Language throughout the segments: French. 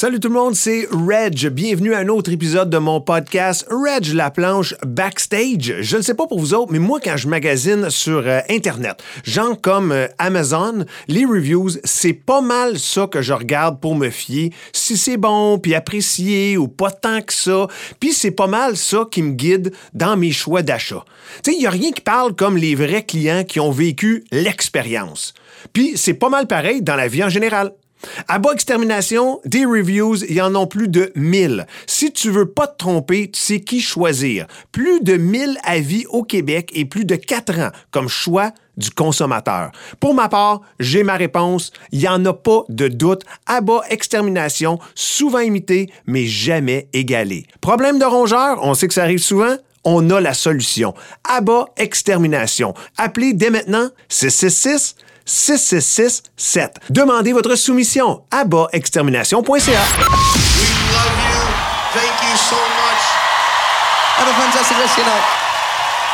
Salut tout le monde, c'est Reg. Bienvenue à un autre épisode de mon podcast Reg la planche backstage. Je ne sais pas pour vous autres, mais moi quand je magasine sur euh, internet, gens comme euh, Amazon, les reviews, c'est pas mal ça que je regarde pour me fier si c'est bon puis apprécié ou pas tant que ça. Puis c'est pas mal ça qui me guide dans mes choix d'achat. Tu sais, il y a rien qui parle comme les vrais clients qui ont vécu l'expérience. Puis c'est pas mal pareil dans la vie en général. À bas extermination, des reviews, il y en a plus de 1000. Si tu veux pas te tromper, tu sais qui choisir. Plus de 1000 avis au Québec et plus de 4 ans comme choix du consommateur. Pour ma part, j'ai ma réponse. Il n'y en a pas de doute. À extermination, souvent imité, mais jamais égalé. Problème de rongeur, on sait que ça arrive souvent on a la solution. Abat Extermination. Appelez dès maintenant 666 6667. Demandez votre soumission à bas-extermination.ca. We love you. Thank you so much. Have a fantastic rest of your night.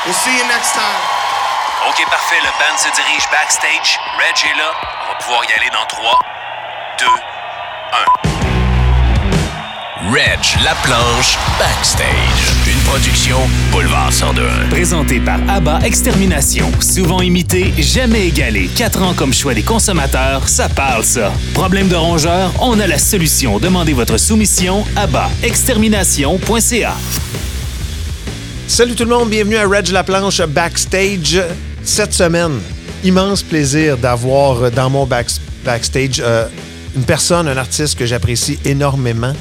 We'll see you next time. OK, parfait. Le band se dirige backstage. Reg est là. On va pouvoir y aller dans 3, 2, 1. Reg, la planche, backstage. Production Boulevard 102. Présenté par ABBA Extermination. Souvent imité, jamais égalé. Quatre ans comme choix des consommateurs, ça parle ça. Problème de rongeur, on a la solution. Demandez votre soumission à bas-extermination.ca. Salut tout le monde, bienvenue à Reg La Planche Backstage. Cette semaine, immense plaisir d'avoir dans mon back- backstage euh, une personne, un artiste que j'apprécie énormément.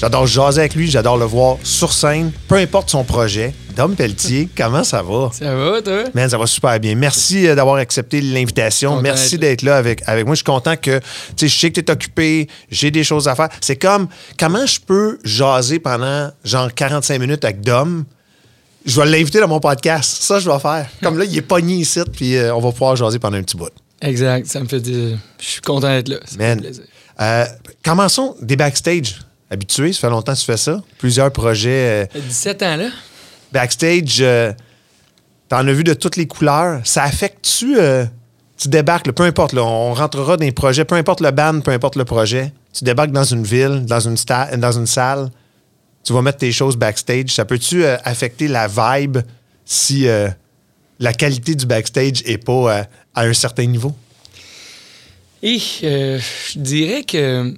J'adore jaser avec lui, j'adore le voir sur scène, peu importe son projet. Dom Pelletier, comment ça va? Ça va, toi? Man, ça va super bien. Merci euh, d'avoir accepté l'invitation. Merci d'être là avec, avec moi. Je suis content que, tu sais, je sais que tu es occupé, j'ai des choses à faire. C'est comme, comment je peux jaser pendant genre 45 minutes avec Dom? Je vais l'inviter dans mon podcast. Ça, je vais faire. Comme là, il est pogné ici, puis euh, on va pouvoir jaser pendant un petit bout. Exact, ça me fait dire. Je suis content d'être là. Ça me fait Man, plaisir. euh, commençons des backstage. Habitué, ça fait longtemps que tu fais ça. Plusieurs projets. euh, Fait 17 ans, là? backstage, euh, t'en as vu de toutes les couleurs. Ça affecte-tu, euh, tu débarques, là, peu importe, là, on rentrera dans les projets, peu importe le band, peu importe le projet. Tu débarques dans une ville, dans une, sta- dans une salle, tu vas mettre tes choses backstage. Ça peut-tu euh, affecter la vibe si la qualité du backstage est pas à un certain niveau? Et je dirais que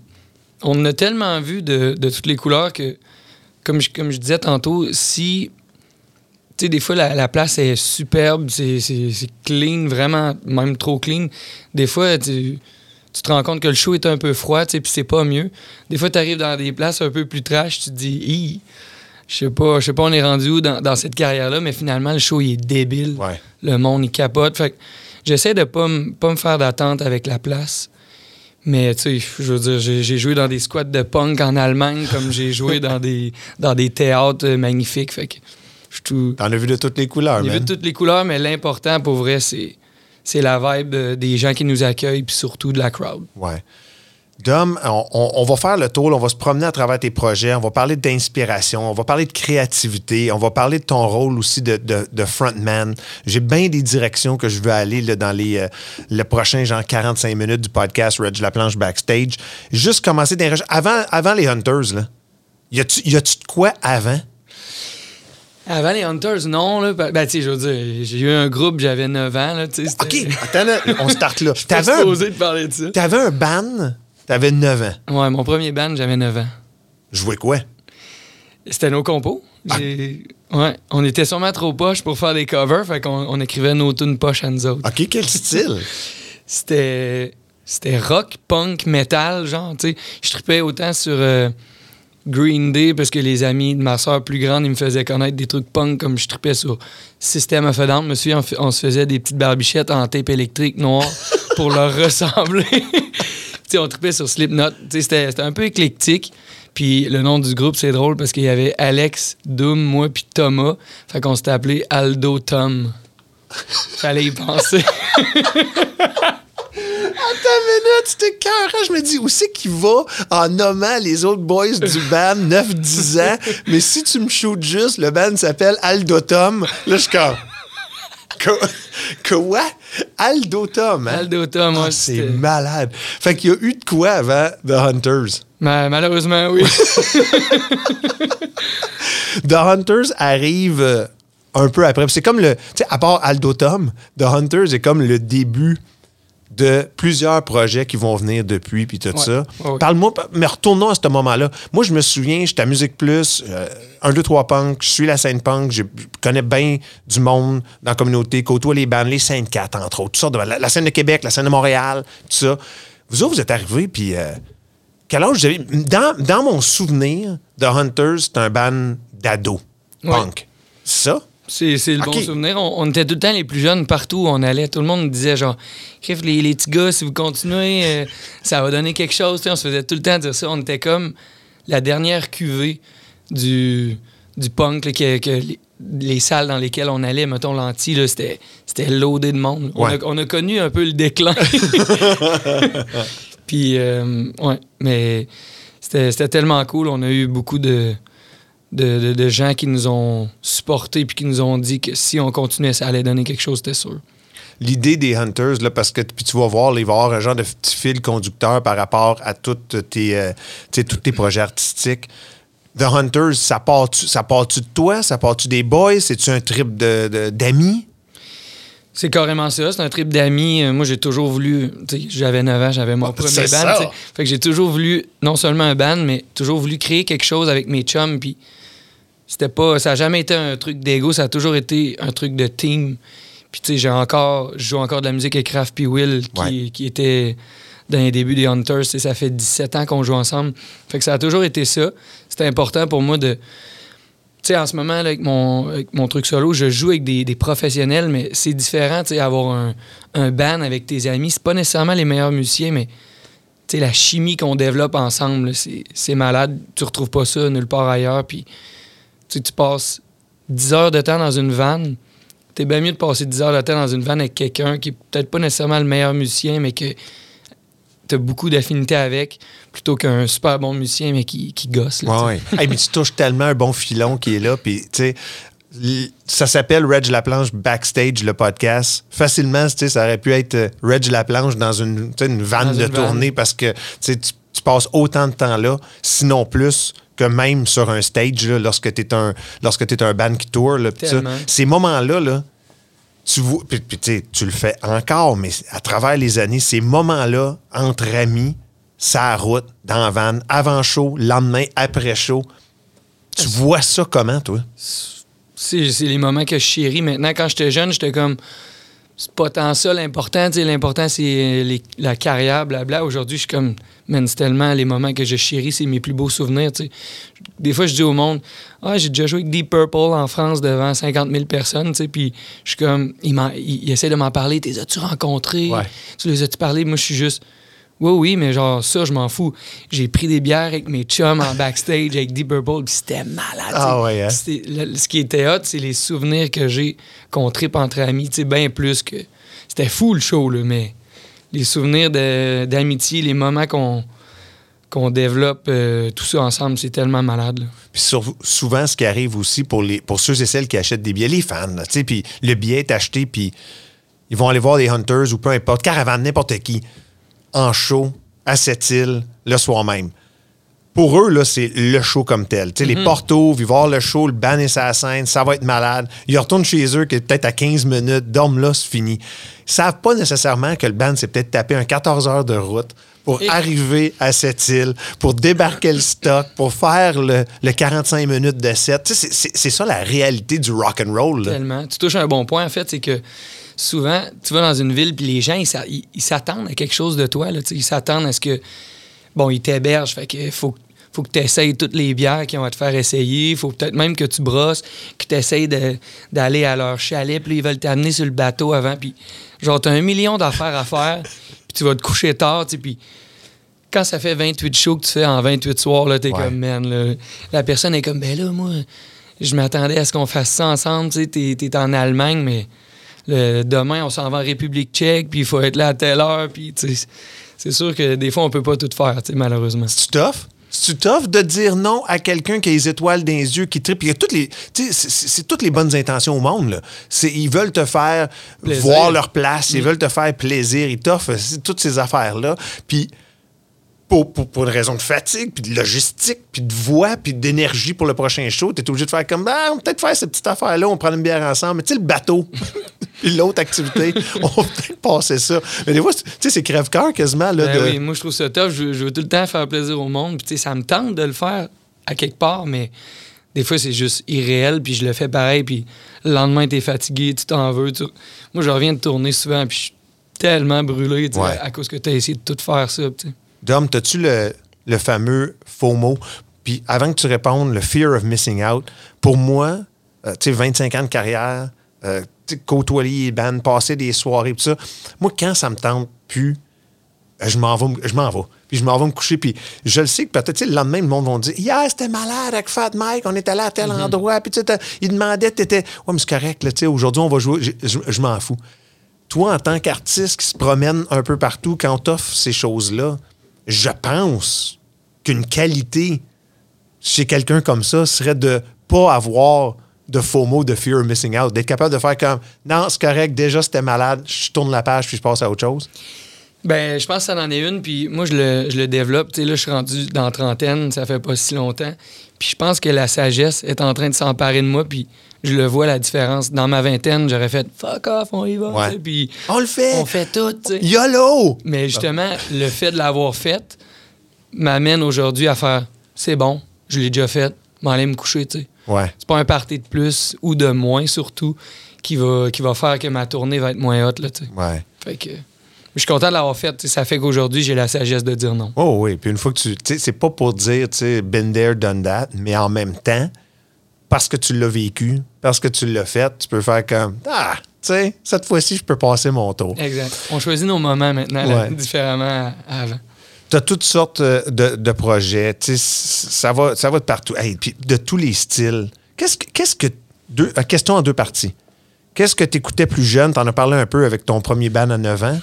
on a tellement vu de, de toutes les couleurs que, comme je, comme je disais tantôt, si. Tu sais, des fois, la, la place est superbe, c'est clean, vraiment, même trop clean. Des fois, tu, tu te rends compte que le show est un peu froid, tu sais, puis c'est pas mieux. Des fois, tu arrives dans des places un peu plus trash, tu te dis, je sais pas, je sais pas, on est rendu où dans, dans cette carrière-là, mais finalement, le show, il est débile. Ouais. Le monde, il capote. Fait que j'essaie de pas, pas me faire d'attente avec la place. Mais tu sais, je veux dire, j'ai joué dans des squats de punk en Allemagne, comme j'ai joué dans des, dans des théâtres euh, magnifiques. Fait que je tout. T'en as vu de toutes les couleurs, J'ai vu man. toutes les couleurs, mais l'important pour vrai, c'est c'est la vibe euh, des gens qui nous accueillent, puis surtout de la crowd. Ouais. Dom, on, va faire le tour, là, on va se promener à travers tes projets, on va parler d'inspiration, on va parler de créativité, on va parler de ton rôle aussi de, de- de frontman. J'ai bien des directions que je veux aller là, dans les, euh, le prochain genre 45 minutes du podcast Reg La Planche Backstage. Juste commencer des. Avant, avant les Hunters, là, y a-tu de quoi avant? Avant les Hunters, non, là. Ben, ben, tu sais, je veux dire, j'ai eu un groupe, j'avais 9 ans, là. OK, attends, on start là. Je suis pas supposé de parler de ça. t'avais un band, t'avais 9 ans. Ouais, mon premier band, j'avais 9 ans. Jouais quoi? C'était nos compos. J'ai- Ouais, on était sûrement trop poches pour faire des covers, fait qu'on on écrivait nos tunes poches à nous autres. OK, quel style? C'était c'était rock, punk, metal, genre, tu sais. Je tripais autant sur euh, Green Day parce que les amis de ma soeur plus grande, ils me faisaient connaître des trucs punk comme je tripais sur System of a Down. Je me souviens, on, on se faisait des petites barbichettes en tape électrique noire pour leur ressembler. On tripait sur Slipknot. C'était un peu éclectique. Puis le nom du groupe, c'est drôle parce qu'il y avait Alex, Doom, moi, puis Thomas. Fait qu'on s'était appelé Aldo Tom. Fallait y penser. Attends une minute, c'était carré. Je me dis, où c'est qu'il va en nommant les autres boys du band 9-10 ans? Mais si tu me shootes juste, le band s'appelle Aldotom. Là, je suis Quoi? Aldo Tom, hein? Aldo Tom, Ah, c'est malade. Fait qu'il y a eu de quoi avant The Hunters? Ma- malheureusement, oui. The Hunters arrive euh, un peu après. C'est comme le. Tu sais, à part Aldo Tom, The Hunters est comme le début de plusieurs projets qui vont venir depuis, puis tout Ouais. ça. Ouais, ouais. Parle-moi, mais retournons à ce moment-là. Moi, je me souviens, j'étais à Musique Plus, euh, 1, 2, 3 punk, je suis la scène punk, je connais bien du monde dans la communauté, côtoie les bandes, les scènes 4, entre autres, tout ça, de- la, la scène de Québec, la scène de Montréal, tout ça. Vous autres, vous êtes arrivés, puis euh, quel âge vous avez? Dans, dans mon souvenir, The Hunters, c'est un band d'ado, punk. C'est ça? C'est c'est le bon souvenir. On, on était tout le temps les plus jeunes partout où on allait. Tout le monde nous disait genre, Crif, les, les petits gars, si vous continuez, euh, ça va donner quelque chose. On se faisait tout le temps dire ça. On était comme la dernière cuvée du, du punk, là, que, que les, les salles dans lesquelles on allait, mettons l'anti, là, c'était c'était loadé de monde. On, a, on a connu un peu le déclin. Puis, euh, ouais, mais c'était c'était tellement cool. On a eu beaucoup de, de, de- de gens qui nous ont supportés puis qui nous ont dit que si on continuait, ça allait donner quelque chose, c'était sûr. L'idée des Hunters, là, parce que puis tu vas voir, il va y avoir un genre de petit fil conducteur par rapport à toutes tes, euh, tous tes projets artistiques. The Hunters, ça part-tu ça part-tu de toi? Ça part-tu des boys? C'est-tu un trip de- d'amis? C'est carrément ça. C'est un trip d'amis. Euh, Moi, j'ai toujours voulu. J'avais 9 ans, j'avais mon Ah, premier band. Fait que j'ai toujours voulu, non seulement un band, mais toujours voulu créer quelque chose avec mes chums. Puis c'était pas. Ça n'a jamais été un truc d'ego, ça a toujours été un truc de team. Puis tu sais, j'ai encore. Je joue encore de la musique avec Raph puis Will, qui, Ouais. qui était dans les débuts des Hunters. Ça fait 17 ans qu'on joue ensemble. Fait que ça a toujours été ça. C'était important pour moi de. Tu sais, en ce moment, là, avec, mon, avec mon truc solo, je joue avec des, des professionnels, mais c'est différent, tu sais, avoir un, un band avec tes amis. C'est pas nécessairement les meilleurs musiciens, mais tu sais, la chimie qu'on développe ensemble, c'est malade. Tu retrouves pas ça nulle part ailleurs. Puis, tu tu passes 10 heures de temps dans une vanne. T'es bien mieux de passer 10 heures de temps dans une vanne avec quelqu'un qui est peut-être pas nécessairement le meilleur musicien, mais que t'as beaucoup d'affinité avec, plutôt qu'un super bon musicien, mais qui, qui gosse. là. Ouais, ouais. Hey, mais tu touches tellement un bon filon qui est là, puis tu sais, ça s'appelle Reg Laplanche Backstage, le podcast. Facilement, ça aurait pu être euh, Reg Laplanche dans une, une vanne Dans de une vanne. tournée parce que tu passes autant de temps là, sinon plus que même sur un stage là, lorsque tu es un lorsque t'es un band qui tourne. Ces moments-là, là, tu vois, puis, puis, tu le fais encore, mais à travers les années, ces moments-là, entre amis, sa route, dans la van, avant show, lendemain, après show, tu vois ça comment, toi? C'est les moments que je chéris. Maintenant, quand j'étais jeune, j'étais comme. C'est pas tant ça l'important. tu sais, L'important, c'est la carrière, blabla. Aujourd'hui, je suis comme. Man, c'est tellement les moments que je chéris, c'est mes plus beaux souvenirs. tu sais. Des fois, je dis au monde Ah, j'ai déjà joué avec Deep Purple en France devant 50 000 personnes. tu sais, Puis je suis comme. Ils, m'en- ils- ils essaient de m'en parler. T'es as-tu rencontrés Ouais. Tu les as-tu parlé Moi, je suis juste. Oui, oui, mais genre, ça, je m'en fous. J'ai pris des bières avec mes chums en backstage avec Deep Purple, puis c'était malade. Ah ouais, hein? Le- ce qui était hot, c'est les souvenirs que j'ai qu'on tripe entre amis, tu sais, bien plus que... C'était fou, le show, là, mais les souvenirs d'amitié, les moments qu'on qu'on développe, euh, tout ça ensemble, c'est tellement malade, là. Puis sur- souvent, ce qui arrive aussi pour, les, pour ceux et celles qui achètent des billets, les fans, tu sais, puis le billet est acheté, puis ils vont aller voir les Hunters ou peu importe, caravane, n'importe qui, en show, à cette île, le soir même. Pour eux, là, c'est le show comme tel. Les portes ouvrent, ils vont voir le show, le band est sur la scène, ça va être malade. Ils retournent chez eux, qui est peut-être à 15 minutes, dorment là, c'est fini. Ils savent pas nécessairement que le band s'est peut-être tapé un 14 heures de route pour Et- arriver à cette île, pour débarquer le stock, pour faire le, le 45 minutes de set. C'est- ça la réalité du rock and roll. là. Tellement. Tu touches un bon point, en fait, c'est que souvent, tu vas dans une ville, puis les gens, ils s'a- ils ils s'attendent à quelque chose de toi. Là, ils s'attendent à ce que, bon, ils t'hébergent, fait que faut, faut que tu essayes toutes les bières qu'ils vont te faire essayer. Il faut peut-être même que tu brosses, que tu essayes d'aller à leur chalet, puis ils veulent t'amener sur le bateau avant. Puis, genre, tu as un million d'affaires à faire, puis tu vas te coucher tard, puis quand ça fait 28 shows que tu fais en 28 soirs, là, t'es Ouais. comme, man, là, la personne est comme, ben là, moi, je m'attendais à ce qu'on fasse ça ensemble, tu sais, t'es en Allemagne, mais le- demain, on s'en va en République tchèque, puis il faut être là à telle heure, puis tu c'est sûr que des fois, on peut pas tout faire, tu malheureusement. C'est tough? C'est tough de dire non à quelqu'un qui a les étoiles dans les yeux, qui tripe? Toutes les, tu c'est- toutes les bonnes intentions au monde. Là. Ils veulent te faire Plaisir. voir leur place, ils veulent te faire plaisir, ils t'offrent c'est toutes ces affaires-là. Puis pour, pour, pour une raison de fatigue, puis de logistique, puis de voix, puis d'énergie pour le prochain show, tu es obligé de faire comme, ah, on va peut-être faire cette petite affaire-là, on prend une bière ensemble. Mais tu sais, le bateau, puis l'autre activité, on va peut-être passer ça. Mais des fois, tu sais, c'est crève-cœur quasiment. Là, Ben de... oui, moi, je trouve ça tough. Je, veux- je veux tout le temps faire plaisir au monde. Puis, tu sais, ça me tente de le faire à quelque part, mais des fois, c'est juste irréel. Puis, je le fais pareil. Puis, le lendemain, t'es fatigué, tu t'en veux. tu- Moi, je reviens de tourner souvent. Puis, je suis tellement brûlé Ouais. à cause que t'as essayé de tout faire ça. Dom, as-tu le, le fameux FOMO? Puis avant que tu répondes, le fear of missing out, pour moi, euh, tu sais, 25 ans de carrière, euh, côtoyer les bandes, passer des soirées, tout ça, moi, quand ça me tente plus, euh, je m'en vais, me- je m'en vais. Puis je m'en vais me coucher. Puis je le sais que peut-être, le lendemain, le monde va dire Hier, c'était malade avec Fat Mike, on est allé à tel Mhm. endroit. Puis tu sais, il demandait, t'étais. Ouais, mais c'est correct, là, tu sais, aujourd'hui, on va jouer. Je, je- je m'en fous. Toi, en tant qu'artiste qui se promène un peu partout, quand t'offres ces choses-là, je pense qu'une qualité chez quelqu'un comme ça serait de pas avoir de faux mots de fear missing out, d'être capable de faire comme non, c'est correct, déjà c'était malade, je tourne la page puis je passe à autre chose. Ben, je pense que ça en est une, puis moi, je le, développe. Tu sais, là, je suis rendu dans trentaine, ça fait pas si longtemps. Puis je pense que la sagesse est en train de s'emparer de moi, puis je le vois, la différence. Dans ma vingtaine, j'aurais fait « fuck off, on y va Ouais. Puis On le fait! on fait tout, tu sais. YOLO! Mais justement, le fait de l'avoir fait m'amène aujourd'hui à faire « c'est bon, je l'ai déjà fait, m'en aller me coucher, tu sais. » Ouais. C'est pas un party de plus ou de moins, surtout, qui va, qui va faire que ma tournée va être moins haute, là, tu sais. Ouais. Fait que... Je suis content de l'avoir fait. Ça fait qu'aujourd'hui, j'ai la sagesse de dire non. Oh oui, puis une fois que tu. Tu sais, c'est pas pour dire, tu sais, been there, done that, mais en même temps, parce que tu l'as vécu, parce que tu l'as fait, tu peux faire comme Ah, tu sais, cette fois-ci, je peux passer mon tour. Exact. On choisit nos moments maintenant là, Ouais. différemment à- avant. Tu as toutes sortes euh, de, de projets. Tu sais, ça va, ça va de partout. Hey, puis de tous les styles. Qu'est-ce que. Qu'est-ce que deux, euh, question en deux parties. Qu'est-ce que tu écoutais plus jeune? Tu en as parlé un peu avec ton premier band à 9 ans.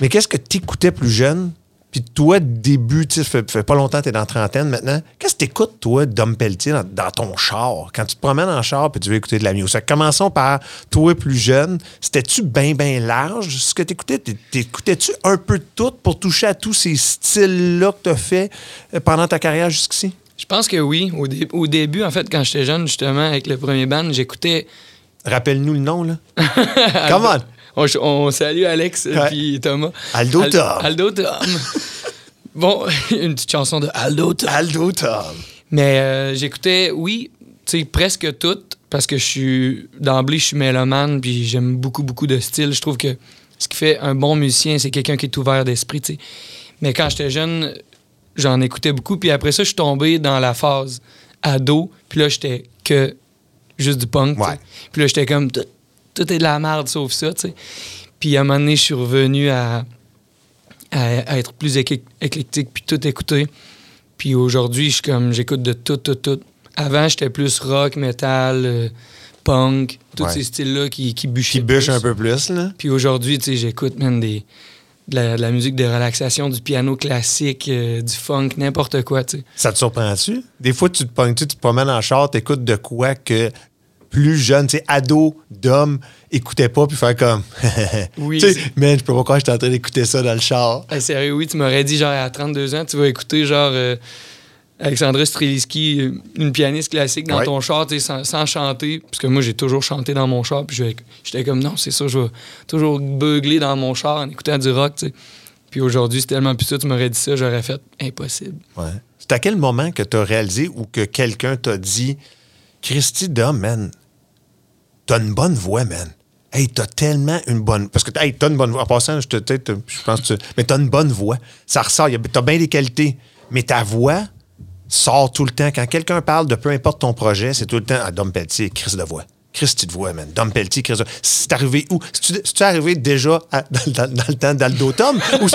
Mais qu'est-ce que tu écoutais plus jeune? Puis toi, début, tu sais, ça fait, pas longtemps que tu es dans la trentaine maintenant. Qu'est-ce que tu écoutes, toi, Dom Pelletier, dans, dans ton char? Quand tu te promènes en char puis tu veux écouter de la musique. Commençons par toi, plus jeune. C'était-tu bien, bien large? Ce que tu écoutais? T'écoutais-tu un peu de tout pour toucher à tous ces styles-là que tu as fait euh, pendant ta carrière jusqu'ici? Je pense que oui. Au, dé- au début, en fait, quand j'étais jeune, justement, avec le premier band, j'écoutais. Rappelle-nous le nom, là. Come on! On, on salue Alex et Ouais. Thomas. Aldo Tom. Aldo Tom. bon, une petite chanson de Aldo Tom. Aldo Tom. Mais euh, j'écoutais, oui, tu sais, presque toutes, parce que je suis, d'emblée, je suis mélomane, puis j'aime beaucoup, beaucoup de styles. Je trouve que ce qui fait un bon musicien, c'est quelqu'un qui est ouvert d'esprit, tu sais. Mais quand j'étais jeune, j'en écoutais beaucoup, puis après ça, je suis tombé dans la phase ado, puis là, j'étais que juste du punk. Ouais. Puis là, j'étais comme, tout, est de la merde sauf ça, tu sais. Puis à un moment donné, je suis revenu à, à, à être plus éclec- éclectique, puis tout écouter. Puis aujourd'hui, je suis comme j'écoute de tout, tout, tout. Avant, j'étais plus rock, metal, euh, punk, tous Ouais. ces styles-là qui, qui bûchaient. Qui bûche plus. un peu plus, là. Puis aujourd'hui, tu sais, j'écoute même des, de, la, de la musique de relaxation, du piano classique, euh, du funk, n'importe quoi, tu sais. Ça te surprend-tu? Des fois, tu te pognes, tu te promènes en char, t'écoutes de quoi que plus jeune, tu sais, ado, d'homme, écoutait pas, puis faire comme. Oui, Tu sais, man, je peux pas croire que j'étais en train d'écouter ça dans le char. Hey, sérieux, oui, tu m'aurais dit, genre, à 32 ans, tu vas écouter, genre, euh, Alexandra Streliski, une pianiste classique dans Ouais. ton char, tu sais, sans, sans chanter. Parce que moi, j'ai toujours chanté dans mon char. Puis j'étais comme, non, c'est ça, je vais toujours beugler dans mon char en écoutant du rock, tu sais. Puis aujourd'hui, c'est tellement plus ça, tu m'aurais dit ça, j'aurais fait impossible. Ouais. C'est à quel moment que tu as réalisé ou que quelqu'un t'a dit Christy Dom, man, t'as une bonne voix, man. Hey, t'as tellement une bonne. Parce que, hey, t'as une bonne voix. En passant, je te. tu Je pense que tu- Mais t'as une bonne voix. Ça ressort. T'as bien des qualités. Mais ta voix sort tout le temps. Quand quelqu'un parle de peu importe ton projet, c'est tout le temps Ah, Dom Pelletier, Chris de voix. Christy de voix, man. Dom Pelletier, Chris C'est arrivé où? C'est-tu arrivé déjà dans, le temps d'Aldo Tom? ou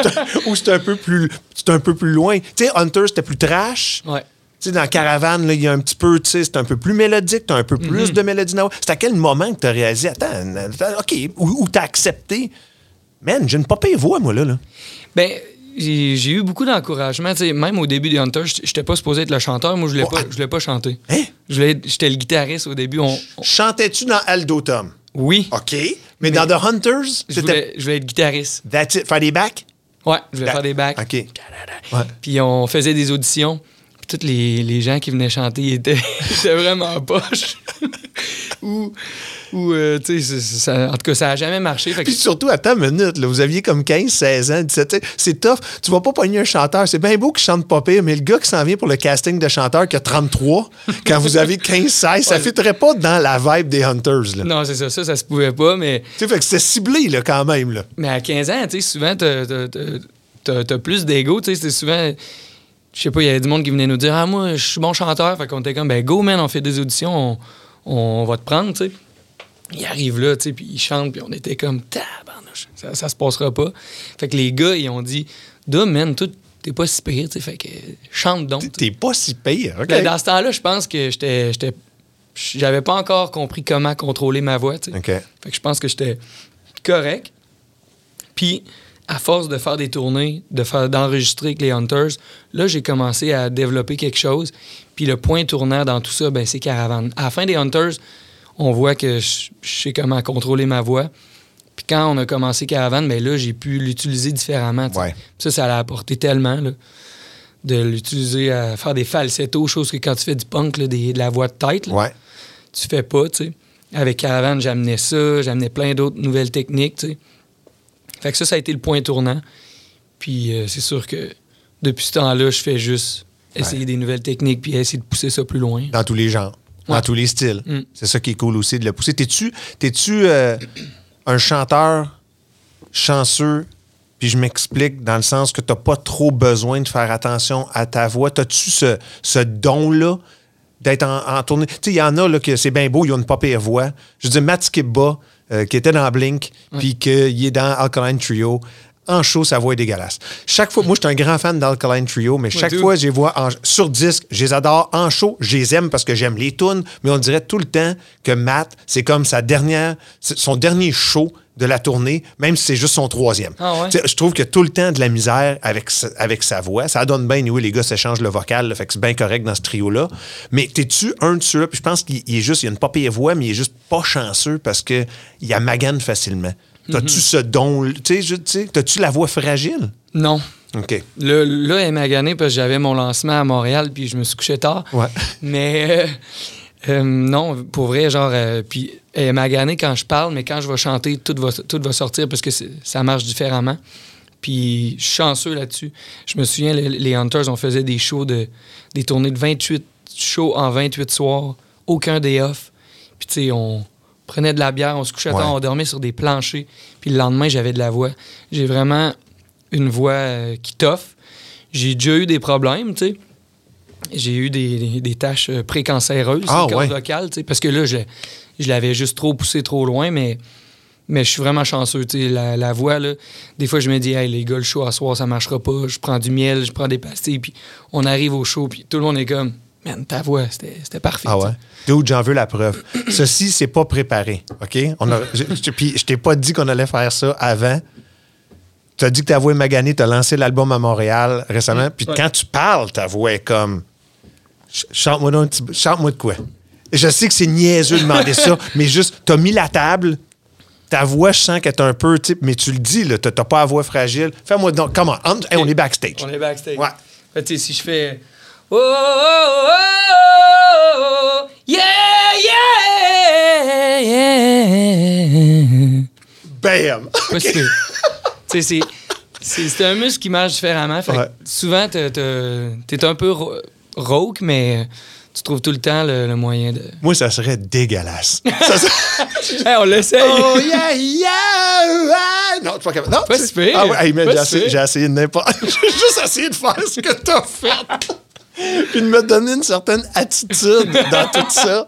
c'est un, un peu plus loin? Tu sais, Hunter, c'était plus trash? Ouais. Sais, dans Caravane, il y a un petit peu, tu sais, c'est un peu plus mélodique, tu as un peu plus de mélodie. C'est à quel moment que tu as réalisé, attends, attends, OK, ou, ou tu as accepté, man, j'ai une pas pire voix, moi, là. là. Ben, J'ai eu beaucoup d'encouragement. tu sais, Même au début des Hunters, j'étais- pas supposé être le chanteur. Moi, je voulais, Oh, pas, ah. je voulais pas chanter. Hein? J'étais le guitariste au début. On- on- Chantais-tu dans Aldo Tom? Oui. OK. Mais, dans The Hunters, Je voulais, je voulais être guitariste. That's it. Faire des backs? Ouais, je voulais faire des backs. OK. Ouais. Puis on faisait des auditions. Tous les, les gens qui venaient chanter ils étaient, ils étaient vraiment poches. ou, ou euh, tu sais, c'est- ça- en tout cas, ça a jamais marché. Fait que- Puis surtout, attends une minute, là, vous aviez comme 15, 16 ans, 17 tu sais, C'est tough. Tu vas pas pogner un chanteur. C'est bien beau qu'il chante pas pire, mais le gars qui s'en vient pour le casting de chanteur qui a 33, quand vous avez 15, 16, ça Ouais. fitterait pas dans la vibe des Hunters. Là. non, c'est ça, ça, ça se pouvait pas. Mais, Tu sais, fait que c'était ciblé là, quand même. Là. mais à 15 ans, tu sais, souvent, t'as, t'as plus d'ego. Tu sais, c'était souvent. Je sais pas, il y avait du monde qui venait nous dire Ah, moi, je suis bon chanteur. Fait qu'on était comme, ben, go, man, on fait des auditions, on, on va te prendre, tu sais. Il arrive là, tu sais, puis il chante, puis on était comme, tabarnouche, ça, ça se passera pas. Fait que les gars, ils ont dit, Da, man, toi, t'es pas si pire, tu sais, fait que chante donc. T'es pas si pire. OK. Là, dans ce temps-là, je pense que j'étais. j'étais- J'avais pas encore compris comment contrôler ma voix, tu sais. OK. Fait que je pense que j'étais correct. Puis, à force de faire des tournées, de faire d'enregistrer avec les Hunters, là, j'ai commencé à développer quelque chose. Puis le point tournant dans tout ça, ben, c'est Caravane. À la fin des Hunters, on voit que je, je sais comment contrôler ma voix. Puis quand on a commencé Caravane, ben là, j'ai pu l'utiliser différemment. Ouais. Ça, ça l'a apporté tellement, là, de l'utiliser à faire des falsettos, chose que quand tu fais du punk, là, des- de la voix de tête, là, Ouais. tu fais pas, tu sais. Avec Caravane, j'amenais ça, j'amenais plein d'autres nouvelles techniques, tu sais. Fait que ça, ça a été le point tournant. Puis euh, c'est sûr que depuis ce temps-là, je fais juste essayer des nouvelles techniques puis essayer de pousser ça plus loin. Dans tous les genres. Dans tous les styles. Mm. C'est ça qui est cool aussi de le pousser. T'es-tu euh, un chanteur chanceux? Puis je m'explique dans le sens que t'as pas trop besoin de faire attention à ta voix? T'as-tu ce, ce don-là d'être en, en tournée? Tu sais, il y en a là, que c'est bien beau, ils ont une pas pire voix. Je veux dire, Matt Skibba, euh, qui était dans Blink, puis qu'il est dans Alkaline Trio. En show, sa voix est dégueulasse. Chaque fois, moi, je suis un grand fan d'Alkaline Trio, mais chaque fois, je les vois en- sur disque, je les adore. En show, je les aime parce que j'aime les tunes, mais on dirait tout le temps que Matt, c'est comme sa dernière, son dernier show de la tournée, même si c'est juste son troisième. Ah ouais? Je trouve qu'il a tout le temps de la misère avec sa, avec sa voix. Ça donne bien, oui, les gars s'échangent le vocal, là, fait que c'est bien correct dans ce trio-là. Mais t'es-tu un de ceux-là? Puis je pense qu'il il est juste, il a une pas pire voix, mais il est juste pas chanceux parce que il a magane facilement. T'as-tu ce don? Tu sais, je- tu sais, t'as-tu la voix fragile? Non. OK. Là, là, elle m'a gagné parce que j'avais mon lancement à Montréal puis je me suis couché tard. Ouais. Mais euh, euh, non, pour vrai, genre, euh, puis elle m'a gagné quand je parle, mais quand je vais chanter, tout va, tout va sortir parce que ça marche différemment. Puis je suis chanceux là-dessus. Je me souviens, les, les Hunters, on faisait des shows, de, des tournées de 28 shows en 28 soirs, aucun day off. Puis tu sais, on prenait de la bière, on se couchait Ouais. on dormait sur des planchers. Puis le lendemain, j'avais de la voix. J'ai vraiment une voix euh, qui toffe. J'ai déjà eu des problèmes, tu sais. J'ai eu des, des, des tâches euh, précancéreuses, Ah, cordes ouais. sais, parce que là, je, je l'avais juste trop poussé trop loin, mais, mais je suis vraiment chanceux. tu sais, La, la voix, là, des fois, je me dis, hey, les gars, le show à soir, ça marchera pas. Je prends du miel, je prends des pastilles, puis on arrive au show, puis tout le monde est comme, man, ta voix, c'était c'était parfait. Ah ouais? Dude, j'en veux la preuve. Ceci, c'est pas préparé, OK? On a, je, je- puis je t'ai pas dit qu'on allait faire ça avant. Tu as dit que ta voix est maganée, tu as lancé l'album à Montréal récemment, puis Ouais. quand tu parles, ta voix est comme... Ch- Chante-moi donc un petit- chante-moi de quoi? Je sais que c'est niaiseux de demander ça, mais juste, t'as mis la table, ta voix, je sens qu'elle est un peu, type, mais tu le dis, là, t'as pas la voix fragile. Fais-moi donc, comment? On, on est backstage. On est backstage. Ouais. Fait, sais, si je fais. Oh, oh, oh, oh, oh, yeah, yeah, yeah. Bam! Tu sais, c'est- un muscle qui marche différemment. Fait que Ouais. souvent, t'es un peu rauque, mais tu trouves tout le temps le, le moyen de. Moi, ça serait dégueulasse. Ça serait- Hey, on l'essaye! Oh yeah, yeah! ah! Non, tu pas capable. Non, Pas si pire. Ah ouais, hey, j'ai, essayé, j'ai essayé de n'importe. J'ai juste essayé de faire ce que t'as fait. Puis de me donner une certaine attitude dans tout ça.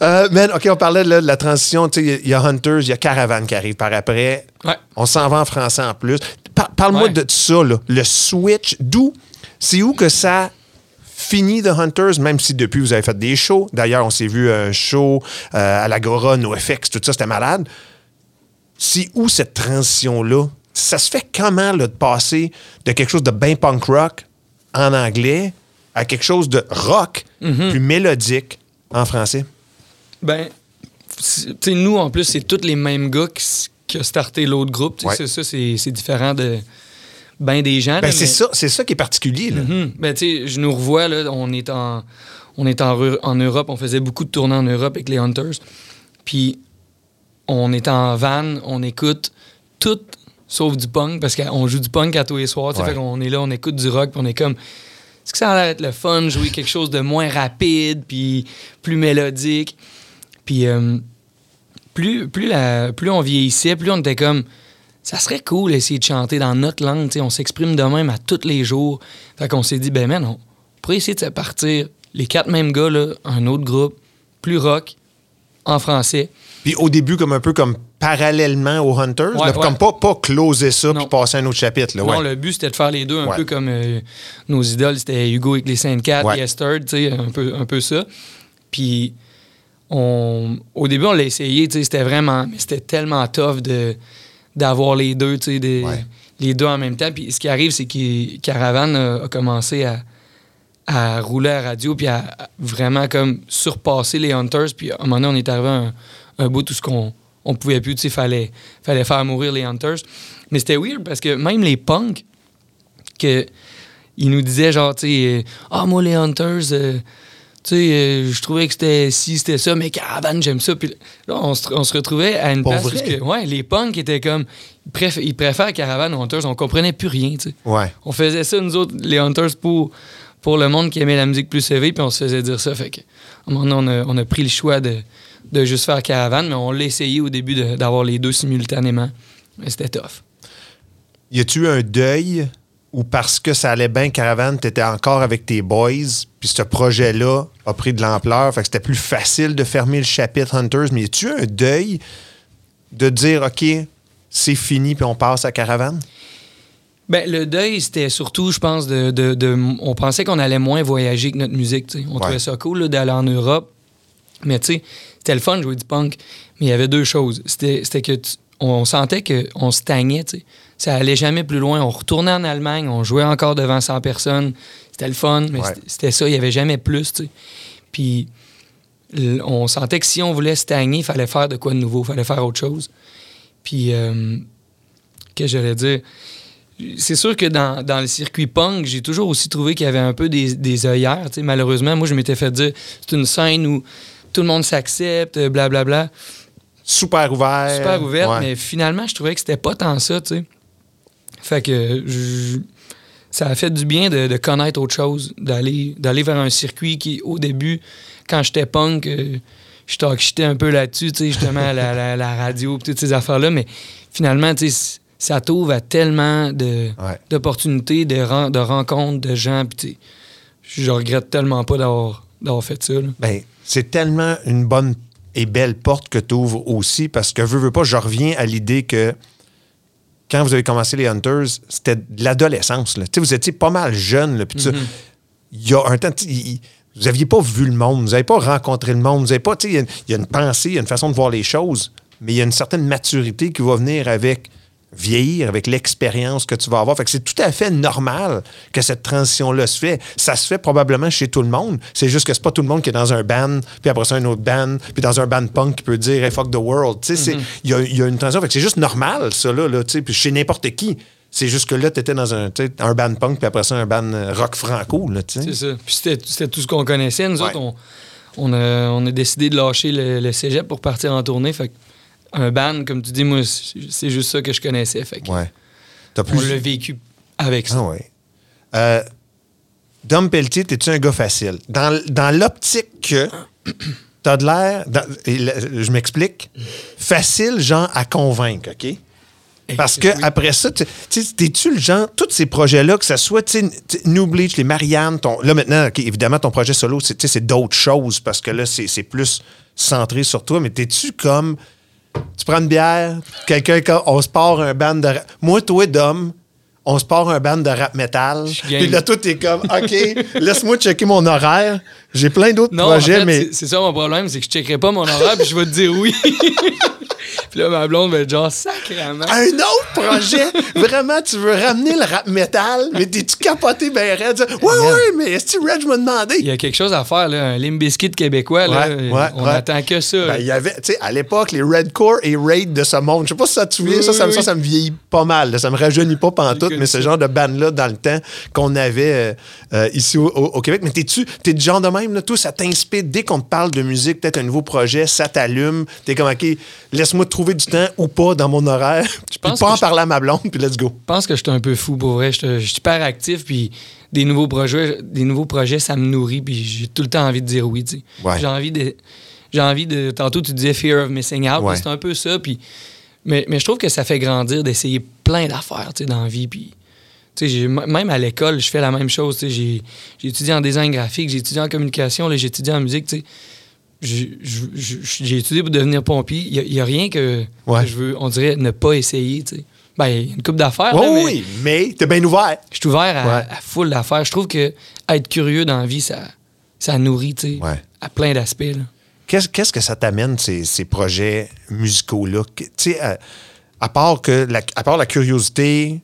Euh, man, OK, on parlait là, de la transition. Il y a Hunters, il y a Caravan qui arrive par après. Ouais. On s'en va en français en plus. Par- parle-moi Ouais. de ça, là. Le switch. D'où? C'est où que ça finit The Hunters, même si depuis vous avez fait des shows. D'ailleurs, on s'est vu un show euh, à l'Agora, NoFX, tout ça, c'était malade. C'est où cette transition-là ça se fait comment là, de passer de quelque chose de bien punk rock en anglais à quelque chose de rock Mhm. plus mélodique en français? Ben, tu sais, nous, en plus, c'est tous les mêmes gars qui, qui ont starté l'autre groupe. Ouais. c'est ça, c'est différent de ben des gens. Ben, c'est mais- ça, c'est ça qui est particulier. Là. Ben, tu sais, je nous revois, là, on est en, on est en, Europe, on faisait beaucoup de tournées en Europe avec les Hunters. Puis, on est en van, on écoute tout sauf du punk, parce qu'on joue du punk à tous les soirs. Ouais. Fait qu'on est là, on écoute du rock, puis on est comme. Est-ce que ça a l'air d'être le fun, jouer quelque chose de moins rapide, puis plus mélodique? Puis, euh, plus, plus, la, plus on vieillissait, plus on était comme. Ça serait cool d'essayer de chanter dans notre langue. tu sais, On s'exprime de même à tous les jours. Fait qu'on s'est dit, ben man, on pourrait essayer de partir les quatre mêmes gars, là, un autre groupe, plus rock, en français. Puis au début, comme un peu comme parallèlement aux Hunters, Ouais, là, ouais. comme pas, pas closer ça Non. puis passer à un autre chapitre. Là, Non, ouais. le but, c'était de faire les deux, un peu comme euh, nos idoles, c'était Hugo avec les Saint 4 Ouais. et Esther, tu sais, un peu, un peu ça. Puis, on, au début, on l'a essayé, tu sais, c'était vraiment, mais c'était tellement tough de, d'avoir les deux, tu sais, des- Ouais. les deux en même temps. Puis, ce qui arrive, c'est que Caravan a, a commencé à, à rouler à radio, puis à, à vraiment comme surpasser les Hunters. Puis, à un moment donné, on est arrivé à un, un bout où ce qu'on on pouvait plus, tu sais, fallait, fallait faire mourir les Hunters. Mais c'était weird parce que même les punks, que ils nous disaient genre, tu sais, euh, ah, moi, les Hunters, euh, tu sais, euh, je trouvais que c'était ci, c'était ça, mais Caravan, j'aime ça. Puis là, on se, on se retrouvait à une Pour place que- ouais, les punks étaient comme, ils, préf- ils préfèrent Caravan aux Hunters, on comprenait plus rien, tu sais. Ouais. On faisait ça, nous autres, les Hunters, pour, pour le monde qui aimait la musique plus sévère, puis on se faisait dire ça. Fait que, à un moment donné, on a, on a pris le choix de, de juste faire Caravan, mais on l'a essayé au début de- d'avoir les deux simultanément. Mais c'était tough. Y a-tu eu un deuil ou parce que ça allait bien, Caravane, t'étais encore avec tes boys, puis ce projet-là a pris de l'ampleur, fait que c'était plus facile de fermer le chapitre Hunters, mais eu un deuil de dire, OK, c'est fini, puis on passe à Caravane? Ben, le deuil, c'était surtout, je pense, de, de- de- on pensait qu'on allait moins voyager que notre musique. tu. On Ouais. trouvait ça cool là, d'aller en Europe. Mais tu sais, c'était le fun de jouer du punk. Mais il y avait deux choses. C'était c'était que tu- on sentait qu'on stagnait. tu sais. Ça allait jamais plus loin. On retournait en Allemagne, on jouait encore devant 100 personnes. C'était le fun, mais Ouais. c'était- ça. Il n'y avait jamais plus. tu sais. Puis on sentait que si on voulait stagner, il fallait faire de quoi de nouveau, il fallait faire autre chose. Puis, euh, que j'allais dire, c'est sûr que dans, dans le circuit punk, j'ai toujours aussi trouvé qu'il y avait un peu des, des œillères. Malheureusement, moi, je m'étais fait dire c'est une scène où tout le monde s'accepte, blablabla. Super ouvert. Super ouverte, Ouais. mais finalement, je trouvais que c'était pas tant ça, tu sais. Fait que je- ça a fait du bien de, de connaître autre chose, d'aller vers un circuit qui, au début, quand j'étais punk, euh, je talk shitais un peu là-dessus, tu sais, justement, la, la, la radio, toutes ces affaires-là, mais finalement, tu sais, ça t'ouvre à tellement de- Ouais. d'opportunités, de, ren- de rencontres, de gens, puis je regrette tellement pas d'avoir d'avoir fait ça, là. Ben, c'est tellement une bonne et belle porte que tu ouvres aussi parce que veux, veux pas, je reviens à l'idée que quand vous avez commencé les Hunters, c'était de l'adolescence. Vous étiez pas mal jeune. là, ça. Il y a un temps, il- vous n'aviez pas vu le monde, vous n'avez pas rencontré le monde, vous avez pas, il y y, a une pensée, il y a une façon de voir les choses, mais il y a une certaine maturité qui va venir avec vieillir, avec l'expérience que tu vas avoir. Fait que c'est tout à fait normal que cette transition-là se fait. Ça se fait probablement chez tout le monde. C'est juste que c'est pas tout le monde qui est dans un band, puis après ça un autre band, puis dans un band punk qui peut dire hey, fuck the world. Tu sais, c'est- il y, a, il y a une transition. Fait que c'est juste normal, ça, là, là tu sais, puis chez n'importe qui. C'est juste que là, tu étais dans un, un band punk, puis après ça, un band euh, rock franco. C'est ça. Puis c'était c'était tout ce qu'on connaissait. Nous Ouais. autres, on, on, a, on a décidé de lâcher le, le cégep pour partir en tournée. Fait que un band, comme tu dis, moi, c'est juste ça que je connaissais. Fait que Ouais. T'as on plus- l'a vécu avec ça. Ah ouais. Euh, Dom Pelletier, t'es-tu un gars facile? Dans, dans l'optique que t'as de l'air, je m'explique, facile, genre, à convaincre, OK? Parce que oui. après ça, tu t'es-tu le genre, tous ces projets-là, que ce soit, tu sais, tu sais, New Bleach, les Marianne, ton, là maintenant, évidemment, ton projet solo, c'est d'autres choses parce que là, c'est c'est plus centré sur toi, mais t'es-tu comme, tu prends une bière, quelqu'un, comme- on se part un band de rap. Moi, toi, Dom, on se part un band de rap metal. Puis là, toi, t'es comme, OK, laisse-moi checker mon horaire. J'ai plein d'autres Non, projets, en fait, mais. c'est- ça mon problème, c'est que je checkerai pas mon horaire puis je vais te dire oui. Puis là, ma blonde va être genre sacrément. Un autre projet? Vraiment, tu veux ramener le rap metal, mais t'es-tu capoté ben raide? Ouais, ouais, mais est-ce que Reg m'a Il demandé? y a quelque chose à faire, là, un Limbiskit québécois. Là, Ouais, ouais, on ouais. attend que ça. Ben, il y avait, tu sais, à l'époque, les Redcore et Raid de ce monde. Je sais pas si ça te souvient, Oui, ça, ça, me- oui, ça, oui. ça me vieillit pas mal. là. Ça me rajeunit pas pantoute, mais ce genre de band-là, dans le temps, qu'on avait euh, euh, ici au, au- au Québec. Mais t'es-tu, t'es du genre de même, là, tout ça t'inspire. Dès qu'on te parle de musique, peut-être un nouveau projet, ça t'allume. T'es comme, OK, laisse-moi trouver du temps ou pas dans mon horaire. Je pense pas en je- parler à ma blonde, puis let's go. Je pense que je suis un peu fou pour vrai. Je suis hyper actif, puis des nouveaux projets, des nouveaux projets, ça me nourrit, puis j'ai tout le temps envie de dire oui. Ouais. J'ai envie de, j'ai envie de. Tantôt tu disais fear of missing out, Ouais. c'est un peu ça. Puis, mais, mais je trouve que ça fait grandir d'essayer plein d'affaires, tu sais, dans la vie. Puis, même à l'école, je fais la même chose. J'ai, étudié en design graphique, j'ai étudié en communication, j'ai étudié en musique. J'ai, étudié pour devenir pompier. Il n'y a, rien que, Ouais. que je veux, on dirait, ne pas essayer. tu sais. Ben, il y a une coupe d'affaires. Oui, là, mais- oui, mais t'es bien ouvert. je suis ouvert à, Ouais. à full d'affaires. Je trouve que être curieux dans la vie, ça, ça nourrit, tu sais, Ouais. à plein d'aspects. Qu'est-ce, que ça t'amène, ces, ces projets musicaux-là? Tu sais, à, à part que la, à part la curiosité,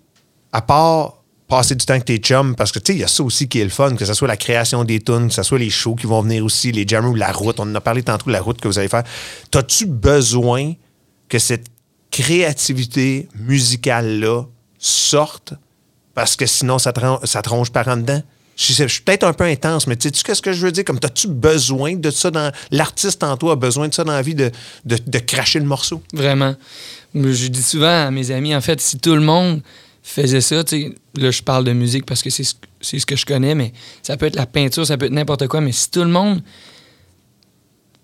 à part passer du temps avec tes chums, parce que tu sais, il y a ça aussi qui est le fun, que ce soit la création des tunes, que ce soit les shows qui vont venir aussi, les jammers ou la route. On en a parlé tantôt de la route que vous allez faire. T'as-tu besoin que cette créativité musicale-là sorte? Parce que sinon, ça te, ronge par en dedans. Je suis peut-être un peu intense, mais tu sais qu'est-ce que je veux dire? Comme, as-tu besoin de ça dans... L'artiste en toi a besoin de ça dans la vie, de, de, de cracher le morceau? Vraiment. Je dis souvent à mes amis, en fait, si tout le monde faisait ça, tu sais, là, je parle de musique parce que c'est ce, que je connais, mais ça peut être la peinture, ça peut être n'importe quoi, mais si tout le monde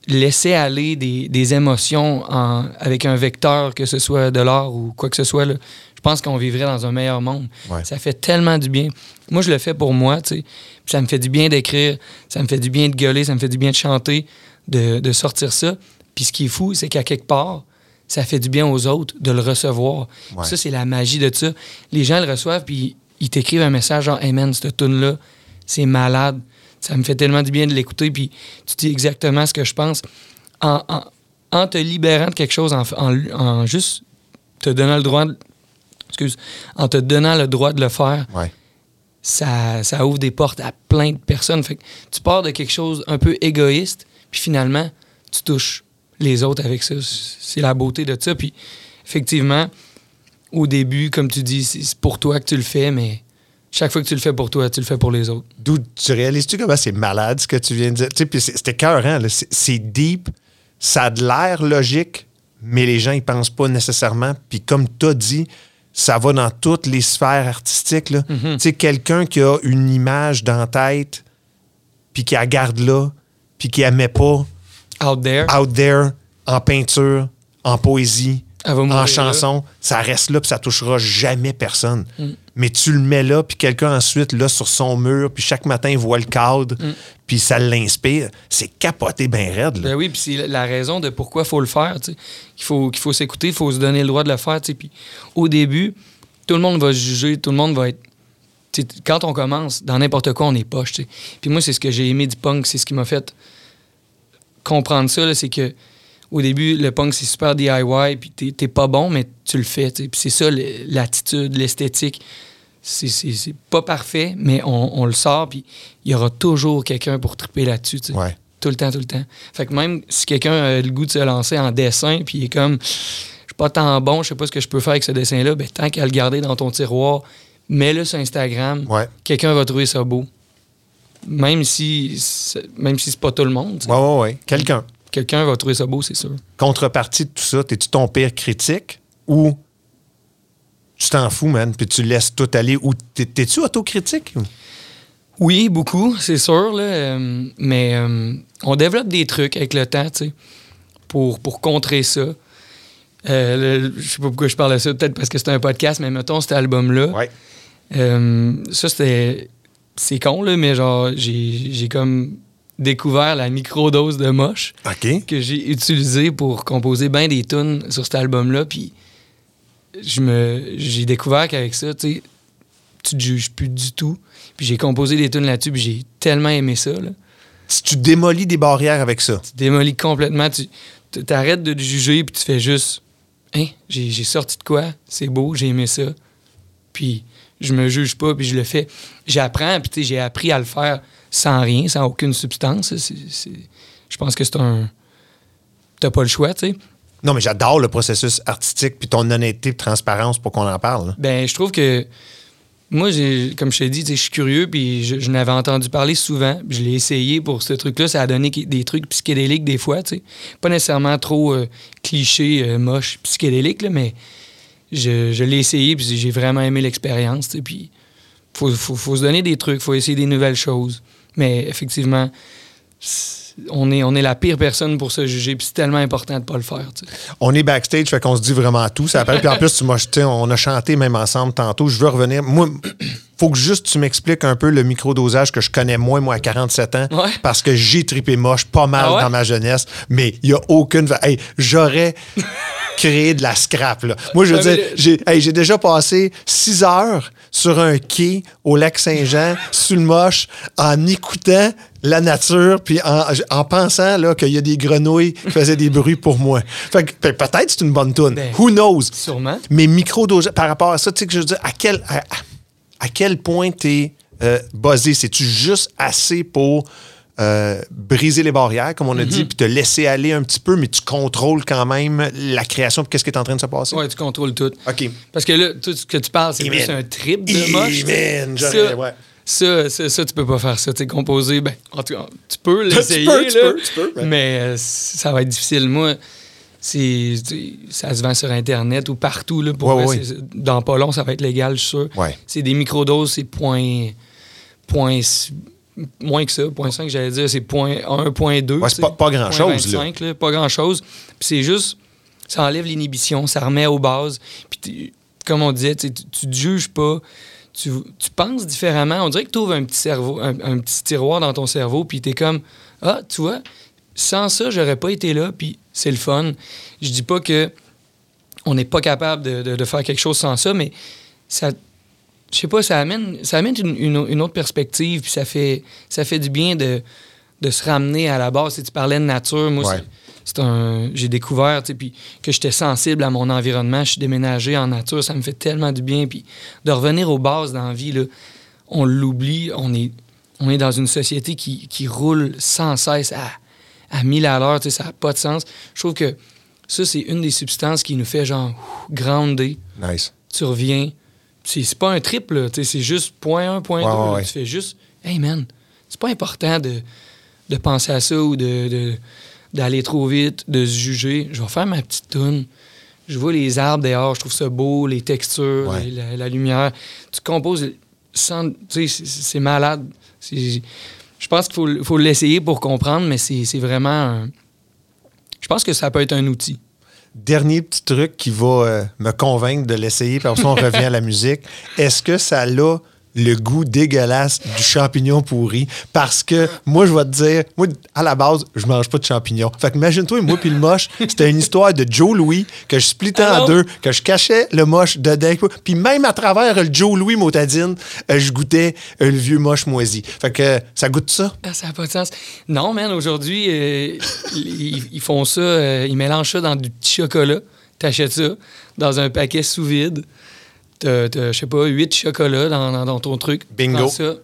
laissait aller des, des émotions en- avec un vecteur, que ce soit de l'art ou quoi que ce soit, là, je pense qu'on vivrait dans un meilleur monde. Ouais. Ça fait tellement du bien. Moi, je le fais pour moi, tu sais. Puis Ça me fait du bien d'écrire, ça me fait du bien de gueuler, ça me fait du bien de chanter, de, de sortir ça. Puis ce qui est fou, c'est qu'à quelque part, ça fait du bien aux autres de le recevoir. Ouais. Ça, c'est la magie de ça. Les gens le reçoivent, puis ils t'écrivent un message genre Hey man, cette tune-là, c'est malade. Ça me fait tellement du bien de l'écouter, puis tu dis exactement ce que je pense. En, en- en te libérant de quelque chose, en, juste te donnant le droit de, excuse, en te donnant le droit de le faire, Ouais. ça, ça ouvre des portes à plein de personnes. Fait que tu pars de quelque chose un peu égoïste, puis finalement, tu touches les autres avec ça. C'est la beauté de ça. Puis effectivement, au début, comme tu dis, c'est pour toi que tu le fais, mais chaque fois que tu le fais pour toi, tu le fais pour les autres. D'où tu réalises-tu comment c'est malade ce que tu viens de dire? Tu sais, puis c'est- c'était cœur, là. C'est, deep, ça a de l'air logique, mais les gens y pensent pas nécessairement. Puis comme tu as dit, ça va dans toutes les sphères artistiques. Là. Tu sais, quelqu'un qui a une image dans la tête, puis qui la garde là, puis qui la met pas Out there, out there, en peinture, en poésie, en là. chanson, ça reste là puis ça touchera jamais personne. Mm. Mais tu le mets là puis quelqu'un ensuite là sur son mur puis chaque matin il voit le cadre Mm. puis ça l'inspire, c'est capoté bien raide là. Ben oui, puis c'est la raison de pourquoi il faut le faire, tu sais. Qu'il faut, qu'il faut s'écouter, il faut se donner le droit de le faire, tu sais. Puis au début, tout le monde va se juger, tout le monde va être... quand on commence, dans n'importe quoi, on est poche. Puis moi, c'est ce que j'ai aimé du punk, c'est ce qui m'a fait comprendre ça, c'est que au début, le punk, c'est super DIY, puis t'es- pas bon, mais tu le fais. Puis c'est ça, l'attitude, l'esthétique. C'est- pas parfait, mais on, on le sort, puis il y aura toujours quelqu'un pour triper là-dessus. Ouais. Tout le temps, tout le temps. Fait que même si quelqu'un a le goût de se lancer en dessin, puis il est comme, je suis pas tant bon, je sais pas ce que je peux faire avec ce dessin-là, ben tant qu'à le garder dans ton tiroir, mets-le sur Instagram. Ouais. Quelqu'un va trouver ça beau. Même si, même si c'est pas tout le monde, tu sais. Ouais ouais ouais, quelqu'un. quelqu'un va trouver ça beau, c'est sûr. Contrepartie de tout ça, t'es-tu ton pire critique ou tu t'en fous man puis tu laisses tout aller ou t'es- t'es-tu autocritique Oui, beaucoup, c'est sûr, là, euh, mais euh, on développe des trucs avec le temps, tu sais, pour, pour contrer ça. Euh, je sais pas pourquoi je parle de ça, peut-être parce que c'est un podcast, mais mettons cet album-là. Ouais. Ça, c'était. C'est con, là, mais genre, j'ai j'ai comme découvert la microdose de moche que j'ai utilisée pour composer bien des tunes sur cet album-là. Puis je me j'ai découvert qu'avec ça, tu tu te juges plus du tout. Puis j'ai composé des tunes là-dessus, puis j'ai tellement aimé ça. Là. Si tu démolis des barrières avec ça. Tu démolis complètement. Tu t'arrêtes de te juger, puis tu fais juste hein, j'ai j'ai sorti de quoi, c'est beau, j'ai aimé ça. Puis je me juge pas, puis je le fais. J'apprends, puis tu sais, j'ai appris à le faire sans rien, sans aucune substance. Je pense que c'est un. T'as pas le choix, tu sais. Non, mais j'adore le processus artistique puis ton honnêteté et transparence pour qu'on en parle. là. Ben, je trouve que moi, j'ai, comme je t'ai dit, je suis curieux, puis je, je n'avais entendu parler souvent. puis Je l'ai essayé pour ce truc-là. Ça a donné des trucs psychédéliques des fois, tu sais. Pas nécessairement trop euh, cliché, euh, moche, psychédélique, là, mais je, l'ai essayé, puis j'ai vraiment aimé l'expérience. Puis faut, faut, se donner des trucs, faut essayer des nouvelles choses. Mais effectivement, on est, on est la pire personne pour se juger, puis c'est tellement important de pas le faire. On est backstage, fait qu'on se dit vraiment tout. Puis en plus, tu on a chanté même ensemble tantôt. Je veux revenir. Faut que juste tu m'expliques un peu le microdosage que je connais moins, moi, à 47 ans. Ouais. Parce que j'ai tripé moche pas mal Ah ouais? dans ma jeunesse. Mais il n'y a aucune. Hey, j'aurais créé de la scrap, là. Moi, je veux dire, j'ai hey, déjà passé six heures sur un quai au lac Saint-Jean, sur le moche, en écoutant la nature, puis en, en pensant là, qu'il y a des grenouilles qui faisaient des bruits pour moi. Fait que ben, peut-être c'est une bonne tune. Ben, Who knows? sûrement. Mais micro par rapport à ça, tu sais que je veux dire, à quel, à, à quel point t'es euh, buzzé? C'est-tu juste assez pour euh, briser les barrières, comme on a dit, puis te laisser aller un petit peu, mais tu contrôles quand même la création, puis qu'est-ce qui est en train de se passer? Ouais, tu contrôles tout. OK. Parce que là, tout ce que tu parles, c'est plus un trip de moche. Amen, Ça, ouais. ça, ça, ça, tu peux pas faire ça. Tu sais, composer, ben, en tout cas, tu peux l'essayer, peux, tu peux, tu peux, mais euh, ça va être difficile. Moi, c'est, ça se vend sur Internet ou partout. Là, pour Ouais, vrai, ouais. c'est- dans pas long, ça va être légal, je suis sûr. Ouais. C'est des microdoses, c'est point, point, moins que ça, point 5, j'allais dire, c'est point 1, point 2. Ouais, c'est pas- pas grand-chose, point là. 25, là, Pas grand-chose. Puis c'est juste, ça enlève l'inhibition, ça remet aux bases. Puis comme on disait, tu te juges pas, tu, tu penses différemment. On dirait que tu ouvres un petit cerveau, un, un petit tiroir dans ton cerveau, puis tu es comme Ah, tu vois, sans ça, j'aurais pas été là, puis c'est le fun. Je dis pas que on n'est pas capable de, de- de faire quelque chose sans ça, mais ça. Je sais pas, ça amène, ça amène une, une- une autre perspective, puis ça fait, ça fait du bien de, de se ramener à la base. Tu sais, tu parlais de nature, moi, Ouais. c'est- un. J'ai découvert, puis que j'étais sensible à mon environnement. Je suis déménagé en nature, ça me fait tellement du bien. Puis de revenir aux bases dans la vie, là, on l'oublie. On est, on est dans une société qui, qui roule sans cesse à, à 1000 à l'heure, tu sais, ça n'a pas de sens. Je trouve que ça, c'est une des substances qui nous fait genre grounder. Nice. Tu reviens. C'est pas un triple, là, tu sais, c'est juste point 1, point 2. Ouais, ouais, ouais. Tu fais juste, hey man, c'est pas important de, de penser à ça ou de, d'aller trop vite, de se juger. Je vais faire ma petite toune. Je vois les arbres dehors, je trouve ça beau, les textures, la, la lumière. Tu composes sans. Tu sais, c'est- c'est malade. C'est- Je pense qu'il faut, faut l'essayer pour comprendre, mais c'est vraiment. un- Je pense que ça peut être un outil. Dernier petit truc qui va euh, me convaincre de l'essayer, puis après ça, on revient à la musique. Est-ce que ça a le goût dégueulasse du champignon pourri? Parce que moi, je vais te dire, moi, à la base, je mange pas de champignons. Fait que imagine-toi, moi puis le moche, c'était une histoire de Joe Louis que je splittais en deux, que je cachais le moche dedans. Puis même à travers le Joe Louis motadine, euh, je goûtais euh, le vieux moche moisi. Fait que ça goûte ça? Ah, ça n'a pas de sens. Non, man, aujourd'hui, euh, ils, ils font ça, euh, ils mélangent ça dans du petit chocolat. T'achètes ça dans un paquet sous vide. Je sais pas, huit chocolats dans, dans- dans ton truc. Bingo. Ça.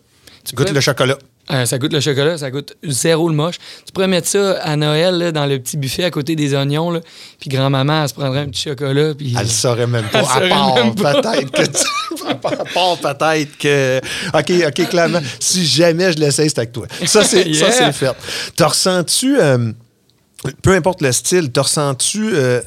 Tu Goûte pourrais- le chocolat. Euh, ça goûte le chocolat, ça goûte zéro le moche. Tu pourrais mettre ça à Noël là, dans le petit buffet à côté des oignons. Là, puis grand-maman, elle se prendrait un petit chocolat. Puis, Elle le saurait même pas. Elle À part peut-être que tu- à part peut-être que. OK, OK, clairement. Si jamais je l'essaye, c'est avec toi. Ça, c'est Yeah. fait. T'as ressens-tu. euh, peu importe le style, t'as ressens-tu. euh,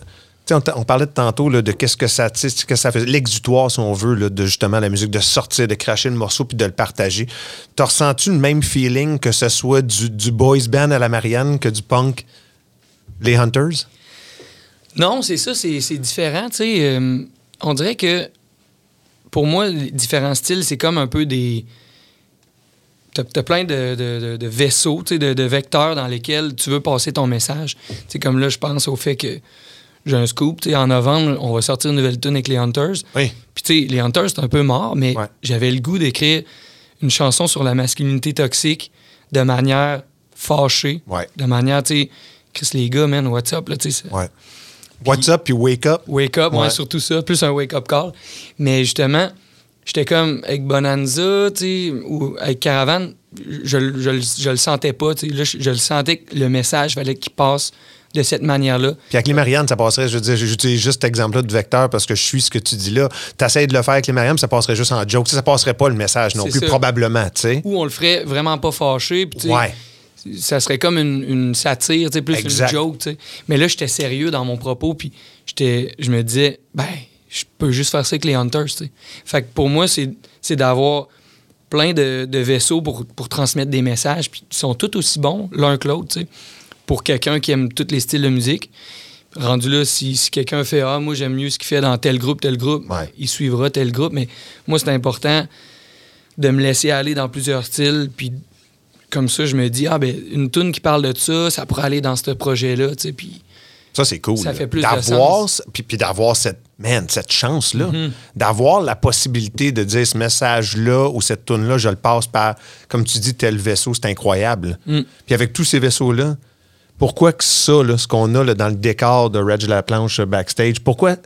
on, parlait de tantôt de qu'est-ce que ça, que ça fait, l'exutoire, si on veut, de justement la musique, de sortir, de cracher le morceau puis de le partager. T'as ressens-tu le même feeling que ce soit du, du boys band à la Marianne que du punk, les Hunters? Non, c'est ça, c'est différent. euh, on dirait que pour moi, les différents styles, c'est comme un peu des. T'as as plein de, vaisseaux, de vecteurs dans lesquels tu veux passer ton message. C'est comme là, je pense au fait que j'ai un scoop. tu sais, En novembre, on va sortir une nouvelle tune avec les Hunters. Oui. Puis, tu sais, les Hunters, c'est un peu mort, mais Ouais. j'avais le goût d'écrire une chanson sur la masculinité toxique de manière fâchée. Ouais. De manière, tu sais, Chris, les gars, man, what's up, là, tu sais. Ouais. What's up puis wake up. Wake up, ouais. Surtout ça, plus un wake-up call. Mais justement, j'étais comme avec Bonanza, tu sais, ou avec Caravane, je, je, je le sentais pas, tu sais. Là, je, je le sentais que le message fallait qu'il passe de cette manière-là. Puis avec les Marianne, ça passerait, je veux dire, j'utilise juste cet exemple-là de vecteur parce que je suis ce que tu dis là. T'essayes de le faire avec les Marianne, ça passerait juste en joke. Ça, ça passerait pas le message non plus, ça. probablement, tu sais. Ou on le ferait vraiment pas fâché, puis tu Ouais. ça serait comme une, une satire, tu sais, plus Exact. une joke, tu sais. Mais là, j'étais sérieux dans mon propos, puis je me disais, ben, je peux juste faire ça avec les Hunters, tu sais. Fait que pour moi, c'est, c'est d'avoir plein de, de vaisseaux pour, pour transmettre des messages, puis ils sont tous aussi bons, l'un que l'autre, tu sais, pour quelqu'un qui aime tous les styles de musique. Rendu là, si, si quelqu'un fait Ah, moi j'aime mieux ce qu'il fait dans tel groupe, tel groupe, Ouais. il suivra tel groupe. Mais moi, c'est important de me laisser aller dans plusieurs styles. Puis comme ça, je me dis, ah, ben, une tune qui parle de ça, ça pourrait aller dans ce projet-là. tu sais, Puis Ça, c'est cool. Ça là. fait plus de d'avoir. Puis, puis d'avoir cette, man, cette chance-là. Mm-hmm. D'avoir la possibilité de dire ce message-là ou cette tune-là, je le passe par, comme tu dis, tel vaisseau, c'est incroyable. Mm. Puis avec tous ces vaisseaux-là, pourquoi que ça, là, ce qu'on a dans le décor de Reg La Planche euh, backstage, pourquoi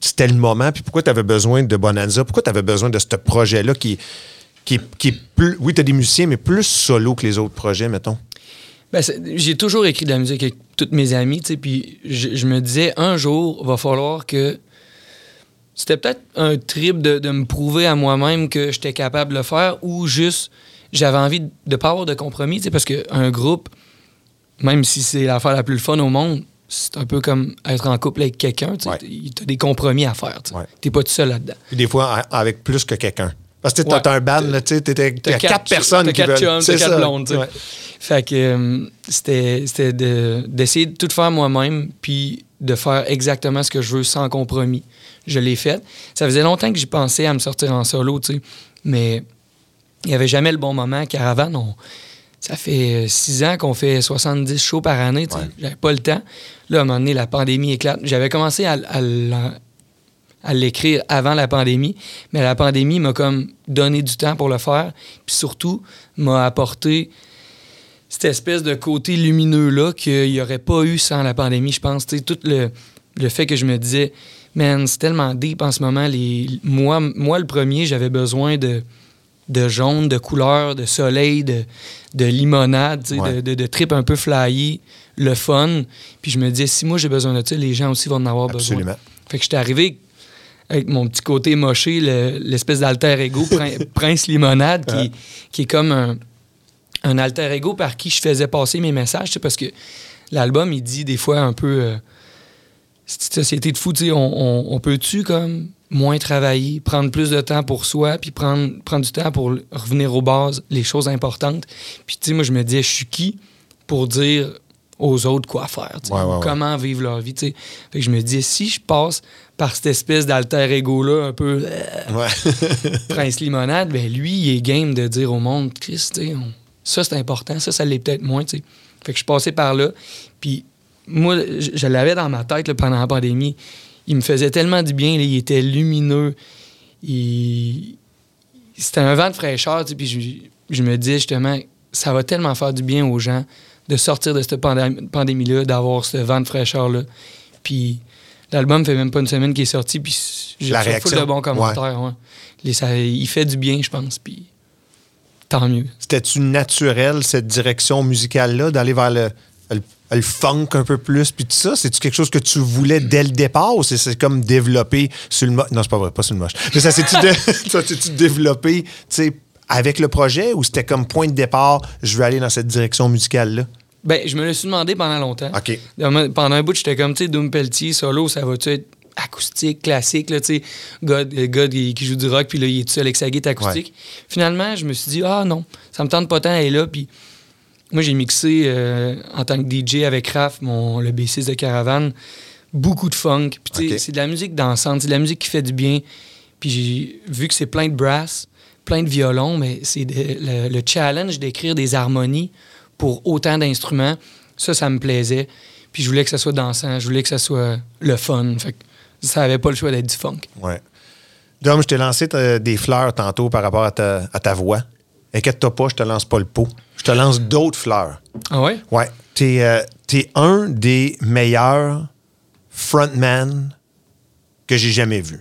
c'était le moment, puis pourquoi tu avais besoin de Bonanza, pourquoi tu avais besoin de ce projet-là qui, qui, qui est plus. Oui, tu as des musiciens, mais plus solo que les autres projets, mettons? Ben, j'ai toujours écrit de la musique avec toutes mes amies, puis je, me disais, un jour, va falloir que... C'était peut-être un trip de, de me prouver à moi-même que j'étais capable de le faire ou juste, j'avais envie de ne pas avoir de compromis, parce qu'un groupe, même si c'est l'affaire la plus fun au monde, c'est un peu comme être en couple avec quelqu'un, tu Ouais. as des compromis à faire, tu. Ouais. T'es pas tout seul là-dedans. Puis des fois, avec plus que quelqu'un. Parce que tu Ouais. as un band, là, tu sais, t'étais- il y a quatre, personnes t'as qui quatre veulent. t'as quatre blondes, tu. Ouais. Fait que euh, c'était c'était de- d'essayer de, tout faire moi-même, puis de faire exactement ce que je veux sans compromis. Je l'ai fait. Ça faisait longtemps que j'y pensais à me sortir en solo, tu sais. Mais il n'y avait jamais le bon moment. Caravane, on- ça fait euh, six ans qu'on fait 70 shows par année. J'avais pas le temps. Là, à un moment donné, la pandémie éclate. J'avais commencé à, à l'en- à l'écrire avant la pandémie, mais la pandémie m'a comme donné du temps pour le faire, puis surtout m'a apporté cette espèce de côté lumineux-là qu'il n'y aurait pas eu sans la pandémie, je pense. Tout le, le fait que je me disais, man, c'est tellement deep en ce moment. Les, moi, moi, le premier, j'avais besoin de, de jaune, de couleur, de soleil, de, de limonade, Ouais. de, de, de trip un peu flyé, le fun. Puis je me disais, si moi j'ai besoin de ça, les gens aussi vont en avoir besoin. Absolument. Fait que j'étais arrivé avec mon petit côté moché, le- l'espèce d'alter ego, Prin- Prince Limonade, qui, qui est comme un, un alter ego par qui je faisais passer mes messages, tu sais, parce que l'album, il dit des fois un peu euh, cette société de fou, tu sais, on, on- on peut-tu comme moins travailler, prendre plus de temps pour soi, puis prendre, prendre du temps pour revenir aux bases, les choses importantes. Puis tu sais, moi, je me disais, je suis qui pour dire aux autres quoi faire, Ouais, ouais, ouais. comment vivre leur vie, tu sais? Fait que je me disais, si je passe par cette espèce d'alter ego-là, un peu euh, Ouais. Prince Limonade, ben lui, il est game de dire au monde, Chris, tu sais, on- ça c'est important, ça, ça l'est peut-être moins, tu sais? Fait que je passais par là, puis moi, je, je l'avais dans ma tête là, pendant la pandémie. Il me faisait tellement du bien, là, il était lumineux, il... c'était un vent de fraîcheur, tu sais, puis je, je me disais justement, ça va tellement faire du bien aux gens de sortir de cette pandé- pandémie-là, d'avoir ce vent de fraîcheur-là. Puis l'album fait même pas une semaine qu'il est sorti, puis j'ai reçu de bons commentaires. ouais. Les- ça- il fait du bien, je pense, puis tant mieux. C'était-tu naturel, cette direction musicale-là, d'aller vers le, le, funk un peu plus, puis tout ça? C'est-tu quelque chose que tu voulais dès le départ ou c'est comme développé sur le moche? Non, c'est pas vrai, pas sur le moche. Mais ça s'est-tu s'est-tu développé, tu sais, avec le projet ou c'était comme point de départ, je veux aller dans cette direction musicale-là? Ben, je me le suis demandé pendant longtemps. OK. Pendant un bout, j'étais comme, tu sais, Doom Pelletier, solo, ça va-tu être acoustique, classique, là, tu sais, God, euh, God, il- qui joue du rock, puis là, il est tout seul avec sa guitare acoustique. Finalement, je me suis dit, ah non, ça me tente pas tant d'aller là, puis moi, j'ai mixé euh, en tant que DJ avec Raph, mon, le bassiste de Caravane, beaucoup de funk, puis c'est de la musique dansante, c'est de la musique qui fait du bien, puis j'ai vu que c'est plein de brass, plein de violons, mais c'est le, le challenge d'écrire des harmonies pour autant d'instruments, ça, ça me plaisait. Puis je voulais que ça soit dansant, je voulais que ça soit le fun. Fait que ça avait pas le choix d'être du funk. Ouais. Dom, je t'ai lancé euh, des fleurs tantôt par rapport à ta, à ta voix. Inquiète-toi pas, je te lance pas le pot. Je te lance d'autres fleurs. Ah ouais? Ouais. T'es euh, un des meilleurs frontman que j'ai jamais vu.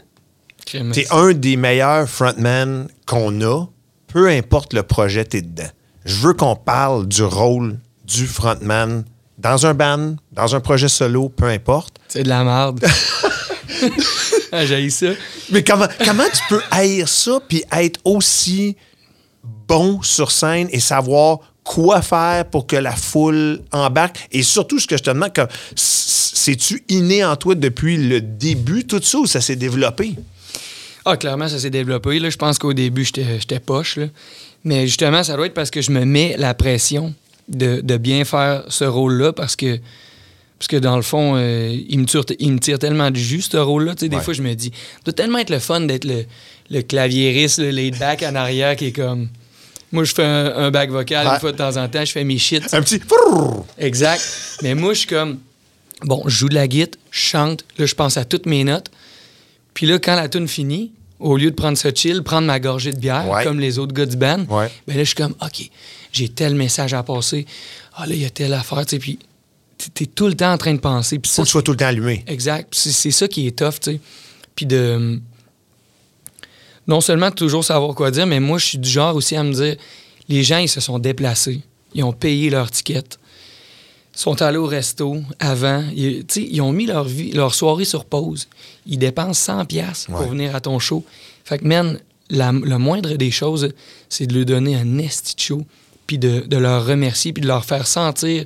T'es un des meilleurs frontmen qu'on a, peu importe le projet t'es dedans. Je veux qu'on parle du rôle du frontman dans un band, dans un projet solo, peu importe. C'est de la merde. ah, j'ai ça. Mais comment, comment tu peux haïr ça puis être aussi bon sur scène et savoir quoi faire pour que la foule embarque? Et surtout, ce que je te demande, c'est-tu inné en toi depuis le début, tout ça, ou ça s'est développé? Ah, clairement, ça s'est développé. Là. Je pense qu'au début, j'étais poche. là. Mais justement, ça doit être parce que je me mets la pression de, de bien faire ce rôle-là parce que, parce que dans le fond, euh, il, me tire, il me tire tellement du jus, ce rôle-là. Des Ouais. fois, je me dis, ça doit tellement être le fun d'être le, le claviériste, le laid back en arrière qui est comme. Moi, je fais un, un back vocal Ouais. une fois de temps en temps, je fais mes shit. Un petit... Exact. Mais moi, je suis comme, bon, je joue de la guitare, je chante, là, je pense à toutes mes notes. Puis là, quand la tune finit, au lieu de prendre ça chill, prendre ma gorgée de bière, Ouais. comme les autres gars du band, Ouais. ben là, je suis comme, OK, j'ai tel message à passer. Ah là, il y a telle affaire, tu sais. Puis t'es- tout le temps en train de penser. Puis Faut ça, que tu sois tout le temps allumé. Exact. C'est ça qui est tough, tu sais. Puis de. Non seulement de toujours savoir quoi dire, mais moi, je suis du genre aussi à me dire les gens, ils se sont déplacés. Ils ont payé leur ticket. Ils sont allés au resto avant. Ils, ils ont mis leur, vie, leur soirée sur pause. Ils dépensent 100$ piastres pour Ouais. venir à ton show. Fait que, man, la- le moindre des choses, c'est de leur donner un esti show, puis de, de leur remercier, puis de leur faire sentir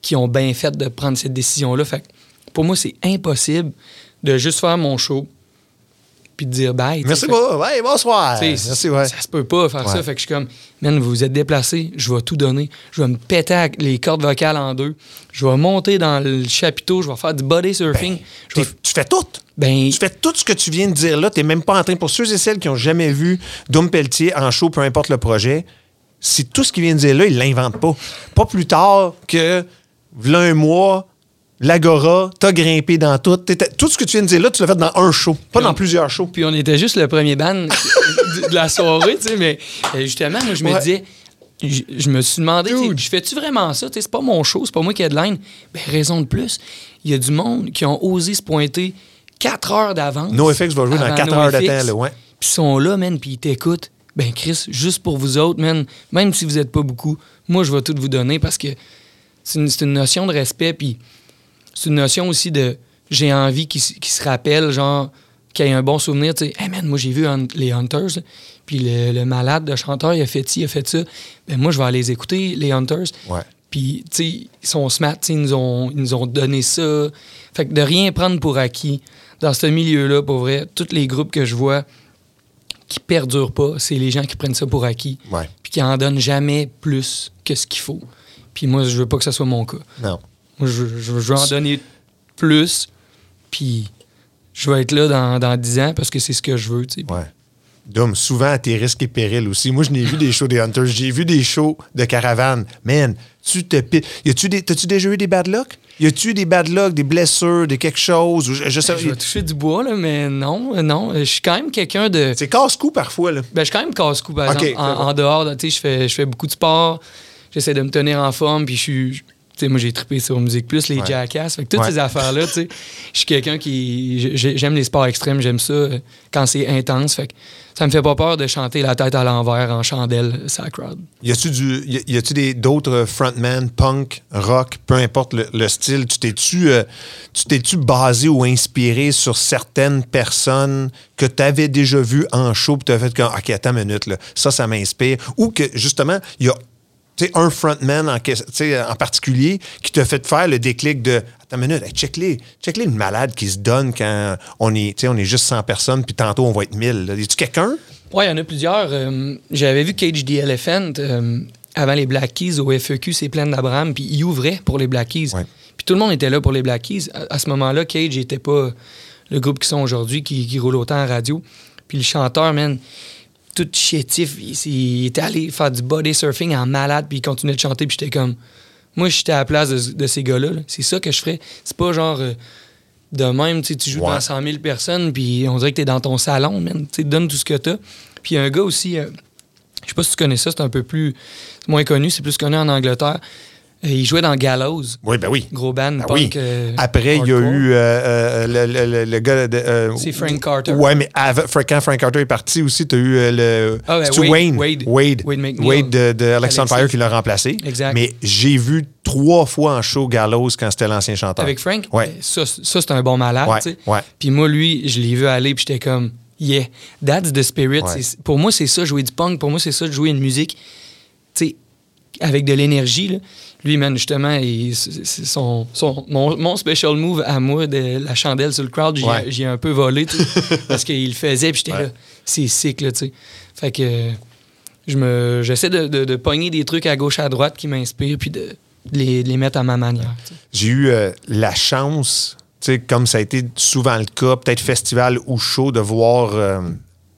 qui ont bien fait de prendre cette décision-là. Fait que pour moi, c'est impossible de juste faire mon show puis de dire bye. Merci beaucoup. Ouais, bonsoir. Merci, ouais. Ça se peut pas faire Ouais. ça. Fait que je suis comme, man, vous vous êtes déplacé, je vais tout donner. Je vais me péter les cordes vocales en deux. Je vais monter dans le chapiteau, je vais faire du body surfing. je vais- T'es- Tu fais tout. ben, Tu fais tout ce que tu viens de dire là. Tu n'es même pas en train, pour ceux et celles qui n'ont jamais vu Dom Pelletier en show, peu importe le projet, c'est tout ce qu'il vient de dire là, il l'invente pas. Pas plus tard que, v'là un mois, l'Agora, t'as grimpé dans tout. Tout ce que tu viens de dire là, tu l'as fait dans un show, pas on- dans plusieurs shows. Puis on était juste le premier band de, la soirée, tu sais, mais euh, justement, moi, je me Ouais. disais, je, je me suis demandé, je fais-tu vraiment ça? C'est pas mon show, c'est pas moi qui headline. Ben, raison de plus, il y a du monde qui ont osé se pointer 4 heures d'avance. NoFX va jouer dans 4 heures temps, là, ouais. Puis ils sont là, man, puis ils t'écoutent. Ben, Chris, juste pour vous autres, man, même si vous êtes pas beaucoup, moi, je vais tout vous donner parce que c'est une, c'est une notion de respect, puis c'est une notion aussi de j'ai envie qu'ils se rappellent, genre, qu'il y ait un bon souvenir. Tu sais, hey man, moi j'ai vu les Hunters, puis le, le malade de chanteur, il a fait ci, il a fait ça. Ben moi, je vais aller les écouter, les Hunters. Ouais. Puis, tu sais, ils sont smart, ils nous, ont, ils nous ont donné ça. Fait que de rien prendre pour acquis dans ce milieu-là, pour vrai, tous les groupes que je vois qui perdurent pas, c'est les gens qui prennent ça pour acquis. Puis qui en donnent jamais plus que ce qu'il faut. Puis moi, je veux pas que ce soit mon cas. Non. Moi, je, je- je veux en donner plus, puis je vais être là dans, dans 10 ans parce que c'est ce que je veux, tu sais. Ouais. Dom, souvent à tes risques et périls aussi. Moi, je n'ai vu des shows des Hunters, j'ai vu des shows de caravane. Man, tu te pi- Y a-tu des, t'as-tu déjà eu des bad luck? Y a-tu eu des bad luck, des blessures, des quelque chose? Ou je, je sais, Je vais toucher du bois, là, mais non, euh, non. Je suis quand même quelqu'un de. c'est casse-cou parfois, là. Ben, je suis quand même casse-cou, par exemple. En, dehors, là, tu sais, je fais, je fais beaucoup de sport. J'essaie de me tenir en forme, puis je suis. Je- Tu sais, moi, j'ai trippé sur Musique Plus, les Ouais. Jackass. Fait que toutes Ouais. ces affaires-là, tu sais, je suis quelqu'un qui. j'ai- J'aime les sports extrêmes, j'aime ça euh, quand c'est intense. Fait que ça me fait pas peur de chanter la tête à l'envers en chandelle, ça crowd. Y a-tu du, y a-tu d'autres frontmen, punk, rock, peu importe le, le style, tu t'es-tu, euh, tu t'es-tu basé ou inspiré sur certaines personnes que tu avais déjà vues en show puis tu as fait comme, OK, attends une minute, là, ça, ça m'inspire. Ou que, justement, il y a un frontman en, en particulier qui t'a fait faire le déclic de Attends une minute, hey, check-les, check-les une malade qui se donne quand on est, on est juste 100 personnes, puis tantôt on va être 1000. là. Y a-tu quelqu'un? Ouais, il y en a plusieurs. Euh, J'avais vu Cage the Elephant euh, avant les Black Keys au FEQ, c'est plein d'Abraham, puis il ouvrait pour les Black Keys. Ouais. Puis tout le monde était là pour les Black Keys. À, à ce moment-là, Cage n'était pas le groupe qu'ils sont aujourd'hui, qui, qui roule autant en radio. Puis le chanteur, man, tout chétif, il, était allé faire du body surfing en malade, puis il continuait de chanter, puis j'étais comme. Moi, j'étais à la place de, de ces gars-là. là. C'est ça que je ferais. C'est pas genre. euh, de même, tu joues Ouais. dans 100 000 personnes, puis on dirait que t'es dans ton salon, man. Tu sais, donne tout ce que t'as. Puis un gars aussi, euh, je sais pas si tu connais ça, c'est un peu plus c'est moins connu, c'est plus connu en Angleterre. Euh, il jouait dans Gallows. Oui, ben oui. Gros band Ben punk. oui. euh, Après, il y a eu euh, le, le- le- gars de. euh, C'est Frank Carter. Ouais, mais avant- quand Frank Carter est parti aussi, tu as eu le. Ah, ben, Wade- Wayne. Wade. Wade. Wade McNeil. Wade de, de Alex on. Fire qui l'a remplacé. Exact. Mais j'ai vu trois fois en show Gallows quand c'était l'ancien chanteur. Avec Frank, Ouais. ça, ça c'est un bon malade. Ouais, tu sais. ouais. Puis moi, lui, je l'ai vu aller, puis j'étais comme, yeah, that's the spirit. Ouais. Pour moi, c'est ça, jouer du punk. Pour moi, c'est ça, de jouer une musique, tu sais, avec de l'énergie. là. Lui, man, justement, il- son, son- mon, mon special move à moi de la chandelle sur le crowd, j'y Ouais. j'y ai un peu volé, parce qu'il le faisait, puis j'étais Ouais. là, c'est sick, là, tu sais. Fait que je me, j'essaie de, de, de pogner des trucs à gauche, à droite qui m'inspirent, puis de, de les, de les mettre à ma manière. J'ai eu euh, la chance, tu sais, comme ça a été souvent le cas, peut-être festival ou show, de voir, euh,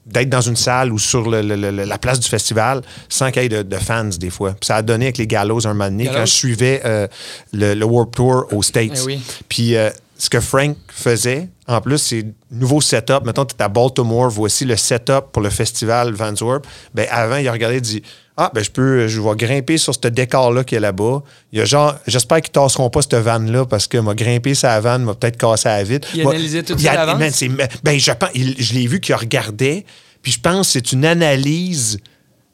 d'être dans une salle ou sur le- le- le- la place du festival sans qu'il y ait de, de fans des fois. Puis ça a donné avec les Gallows un moment donné Gallows? quand je suivais euh, le, le Warped Tour aux States. Eh oui. Puis euh, ce que Frank faisait, en plus, c'est nouveau setup. Mettons, tu es à Baltimore, voici le setup pour le festival Vans Warped. Ben, avant, il a regardé et dit Ah, ben, je peux, je vais grimper sur ce décor-là qui est là-bas. Il y a genre, j'espère qu'ils tasseront pas cette vanne-là parce que m'a grimpé sa vanne, m'a peut-être cassé la vitre. Il Moi, analysait tout ça à l'avance? ben, je, pense, il- je l'ai vu qu'il regardait, puis je pense que c'est une analyse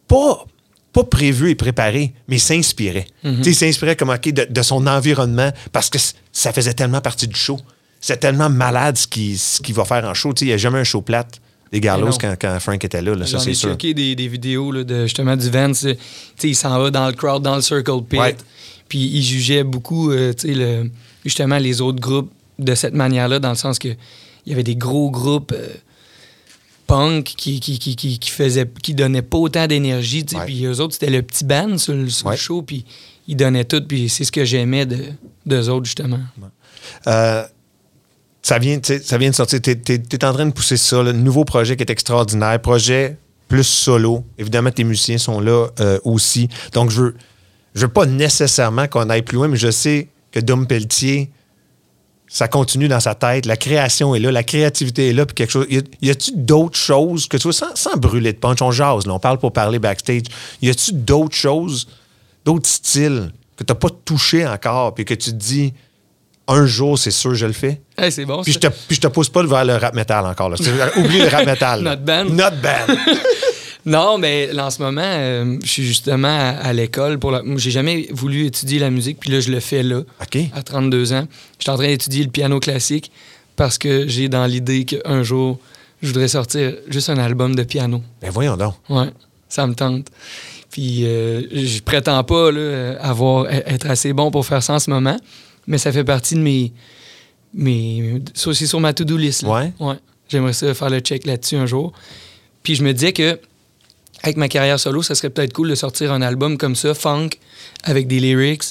pas, pas prévue et préparée, mais il s'inspirait. Tu sais, Il s'inspirait comme, OK, de, de son environnement parce que ça faisait tellement partie du show. C'est tellement malade ce qu'il ce va faire en show. Il n'y a jamais un show plate des Gallows non. quand, quand Frank était là, là, ça c'est sûr. checké des, des vidéos là, de justement du Vance. il s'en va dans le crowd, dans le circle pit. Ouais. Puis il jugeait beaucoup, euh, le- justement, les autres groupes de cette manière-là, dans le sens que il y avait des gros groupes euh, punk qui, qui, qui, qui, qui faisaient, qui donnaient pas autant d'énergie. Puis eux autres, c'était le petit band sur le, sur le Ouais. show. Puis ils donnaient tout. Puis c'est ce que j'aimais de, d'eux autres, justement. Euh, ça, vient, ça vient de sortir. Tu es, en train de pousser ça. Le nouveau projet qui est extraordinaire. Projet plus solo. Évidemment, tes musiciens sont là euh, aussi. Donc, je veux, veux pas nécessairement qu'on aille plus loin, mais je sais que Dom Pelletier, ça continue dans sa tête. La création est là, la créativité est là. Puis quelque chose. Y a-tu d'autres choses que tu vois, sans, sans brûler de punch, on jase, là, on parle pour parler backstage. Y a-tu d'autres choses, d'autres styles que tu n'as pas touché encore, puis que tu te dis, un jour, c'est sûr, je le fais? Hey, c'est bon, Puis je te, puis je te pousse pas vers le rap metal encore. Là. Oublie le rap metal. Notre band. Notre band. Non, mais là, en ce moment, euh, je suis justement à, à l'école. pour la... J'ai jamais voulu étudier la musique, puis là, je le fais là, OK. à 32 ans. Je suis en train d'étudier le piano classique parce que j'ai dans l'idée qu'un jour, je voudrais sortir juste un album de piano. Ben voyons donc. Ouais, ça me tente. Puis euh, je prétends pas là, avoir, être assez bon pour faire ça en ce moment, mais ça fait partie de mes. mes ça, sur ma to-do list. là. Ouais? J'aimerais ça faire le check là-dessus un jour. Puis je me disais que avec ma carrière solo, ça serait peut-être cool de sortir un album comme ça, funk, avec des lyrics.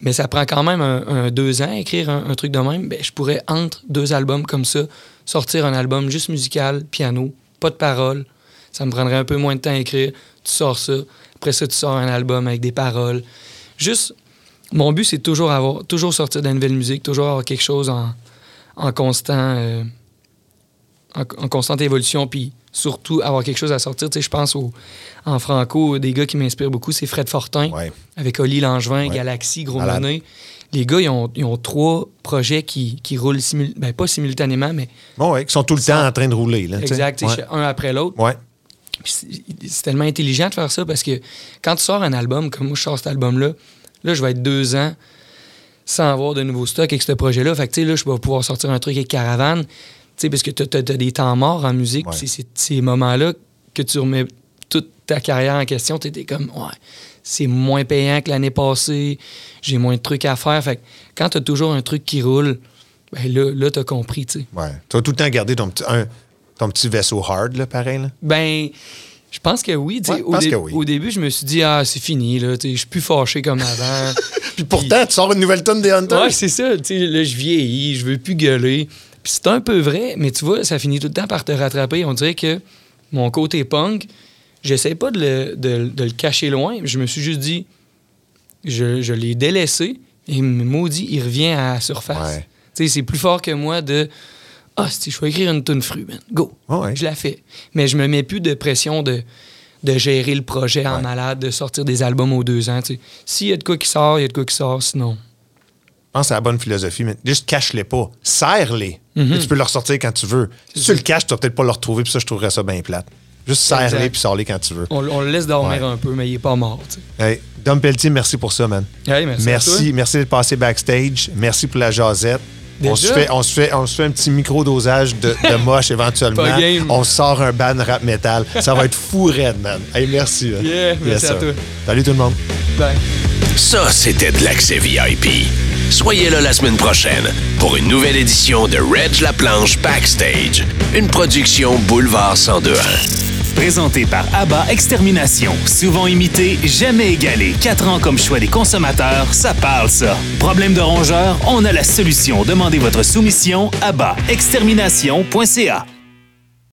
Mais ça prend quand même un, un deux ans à écrire un, un truc de même. Ben, je pourrais, entre deux albums comme ça, sortir un album juste musical, piano, pas de paroles. Ça me prendrait un peu moins de temps à écrire. Tu sors ça. Après ça, tu sors un album avec des paroles. Juste, mon but, c'est toujours avoir, toujours sortir de la nouvelle musique, toujours avoir quelque chose en, en constant, euh, en, en constante évolution, puis surtout avoir quelque chose à sortir. Tu sais, je pense au, en franco, des gars qui m'inspirent beaucoup, c'est Fred Fortin, Ouais. avec Oli Langevin, Ouais. Galaxy, Gros. Monet. Les gars, ils ont, ils ont trois projets qui, qui roulent simul- ben, pas simultanément, mais Bon, ouais, qui sont tout le temps en train de rouler. Là, exact, Ouais. un après l'autre. Ouais. C'est tellement intelligent de faire ça parce que quand tu sors un album, comme moi je sors cet album-là, là je vais être deux ans sans avoir de nouveaux stocks avec ce projet-là. Fait que tu sais, là, je vais pouvoir sortir un truc avec Caravane. Tu sais, parce que tu as, des temps morts en musique. Ouais. C'est ces moments-là que tu remets toute ta carrière en question. Tu étais comme, ouais, c'est moins payant que l'année passée, j'ai moins de trucs à faire. Fait que quand tu as toujours un truc qui roule, ben là, là tu as compris, tu sais. Ouais. Tu vas tout le temps garder ton un- ton petit vaisseau hard, là, pareil. Là? Ben, je pense que oui. Ouais, au, pense dé- que oui. au début, je me suis dit, ah, c'est fini, là. Je suis plus fâché comme avant. Puis pourtant, tu sors une nouvelle tonne des Hunters. ouais, c'est ça. Là, je vieillis, je veux plus gueuler. Puis c'est un peu vrai, mais tu vois, ça finit tout le temps par te rattraper. On dirait que mon côté punk, j'essaie pas de le, de- de le cacher loin. Je me suis juste dit, je, je l'ai délaissé et maudit, il revient à la surface. Ouais. C'est plus fort que moi de Ah, si je vais écrire une tonne fruit, man. Go. Ouais, ouais. Je la fais. Mais je me mets plus de pression de, de gérer le projet en malade, de sortir des albums aux deux ans. S'il y a de quoi qui sort, il y a de quoi qui sort, sinon. Je pense c'est la bonne philosophie, mais juste cache-les pas. Serre-les. Mhm. Tu peux le ressortir quand tu veux. Si tu le caches, tu vas peut-être pas le retrouver, puis ça, je trouverais ça bien plate. Juste serre-les, puis sors-les quand tu veux. On, on le laisse dormir Ouais. un peu, mais il est pas mort. Hey, Dom Pelletier, merci pour ça, man. Hey, merci. à Merci, merci d'être passé backstage. Merci pour la jasette. On se, fait, on, se fait, on se fait un petit micro-dosage de, de moche éventuellement. On sort un ban rap metal. Ça va être fou raide, man. Hey, merci. man. Yeah, merci à sir. toi. Salut tout le monde. Bye. Ça, c'était de l'accès VIP. Soyez là la semaine prochaine pour une nouvelle édition de Reg La Planche Backstage, une production Boulevard 1021. Présenté par ABBA Extermination. Souvent imité, jamais égalé. Quatre ans comme choix des consommateurs, ça parle ça. Problème de rongeur, on a la solution. Demandez votre soumission à bas extermination.ca.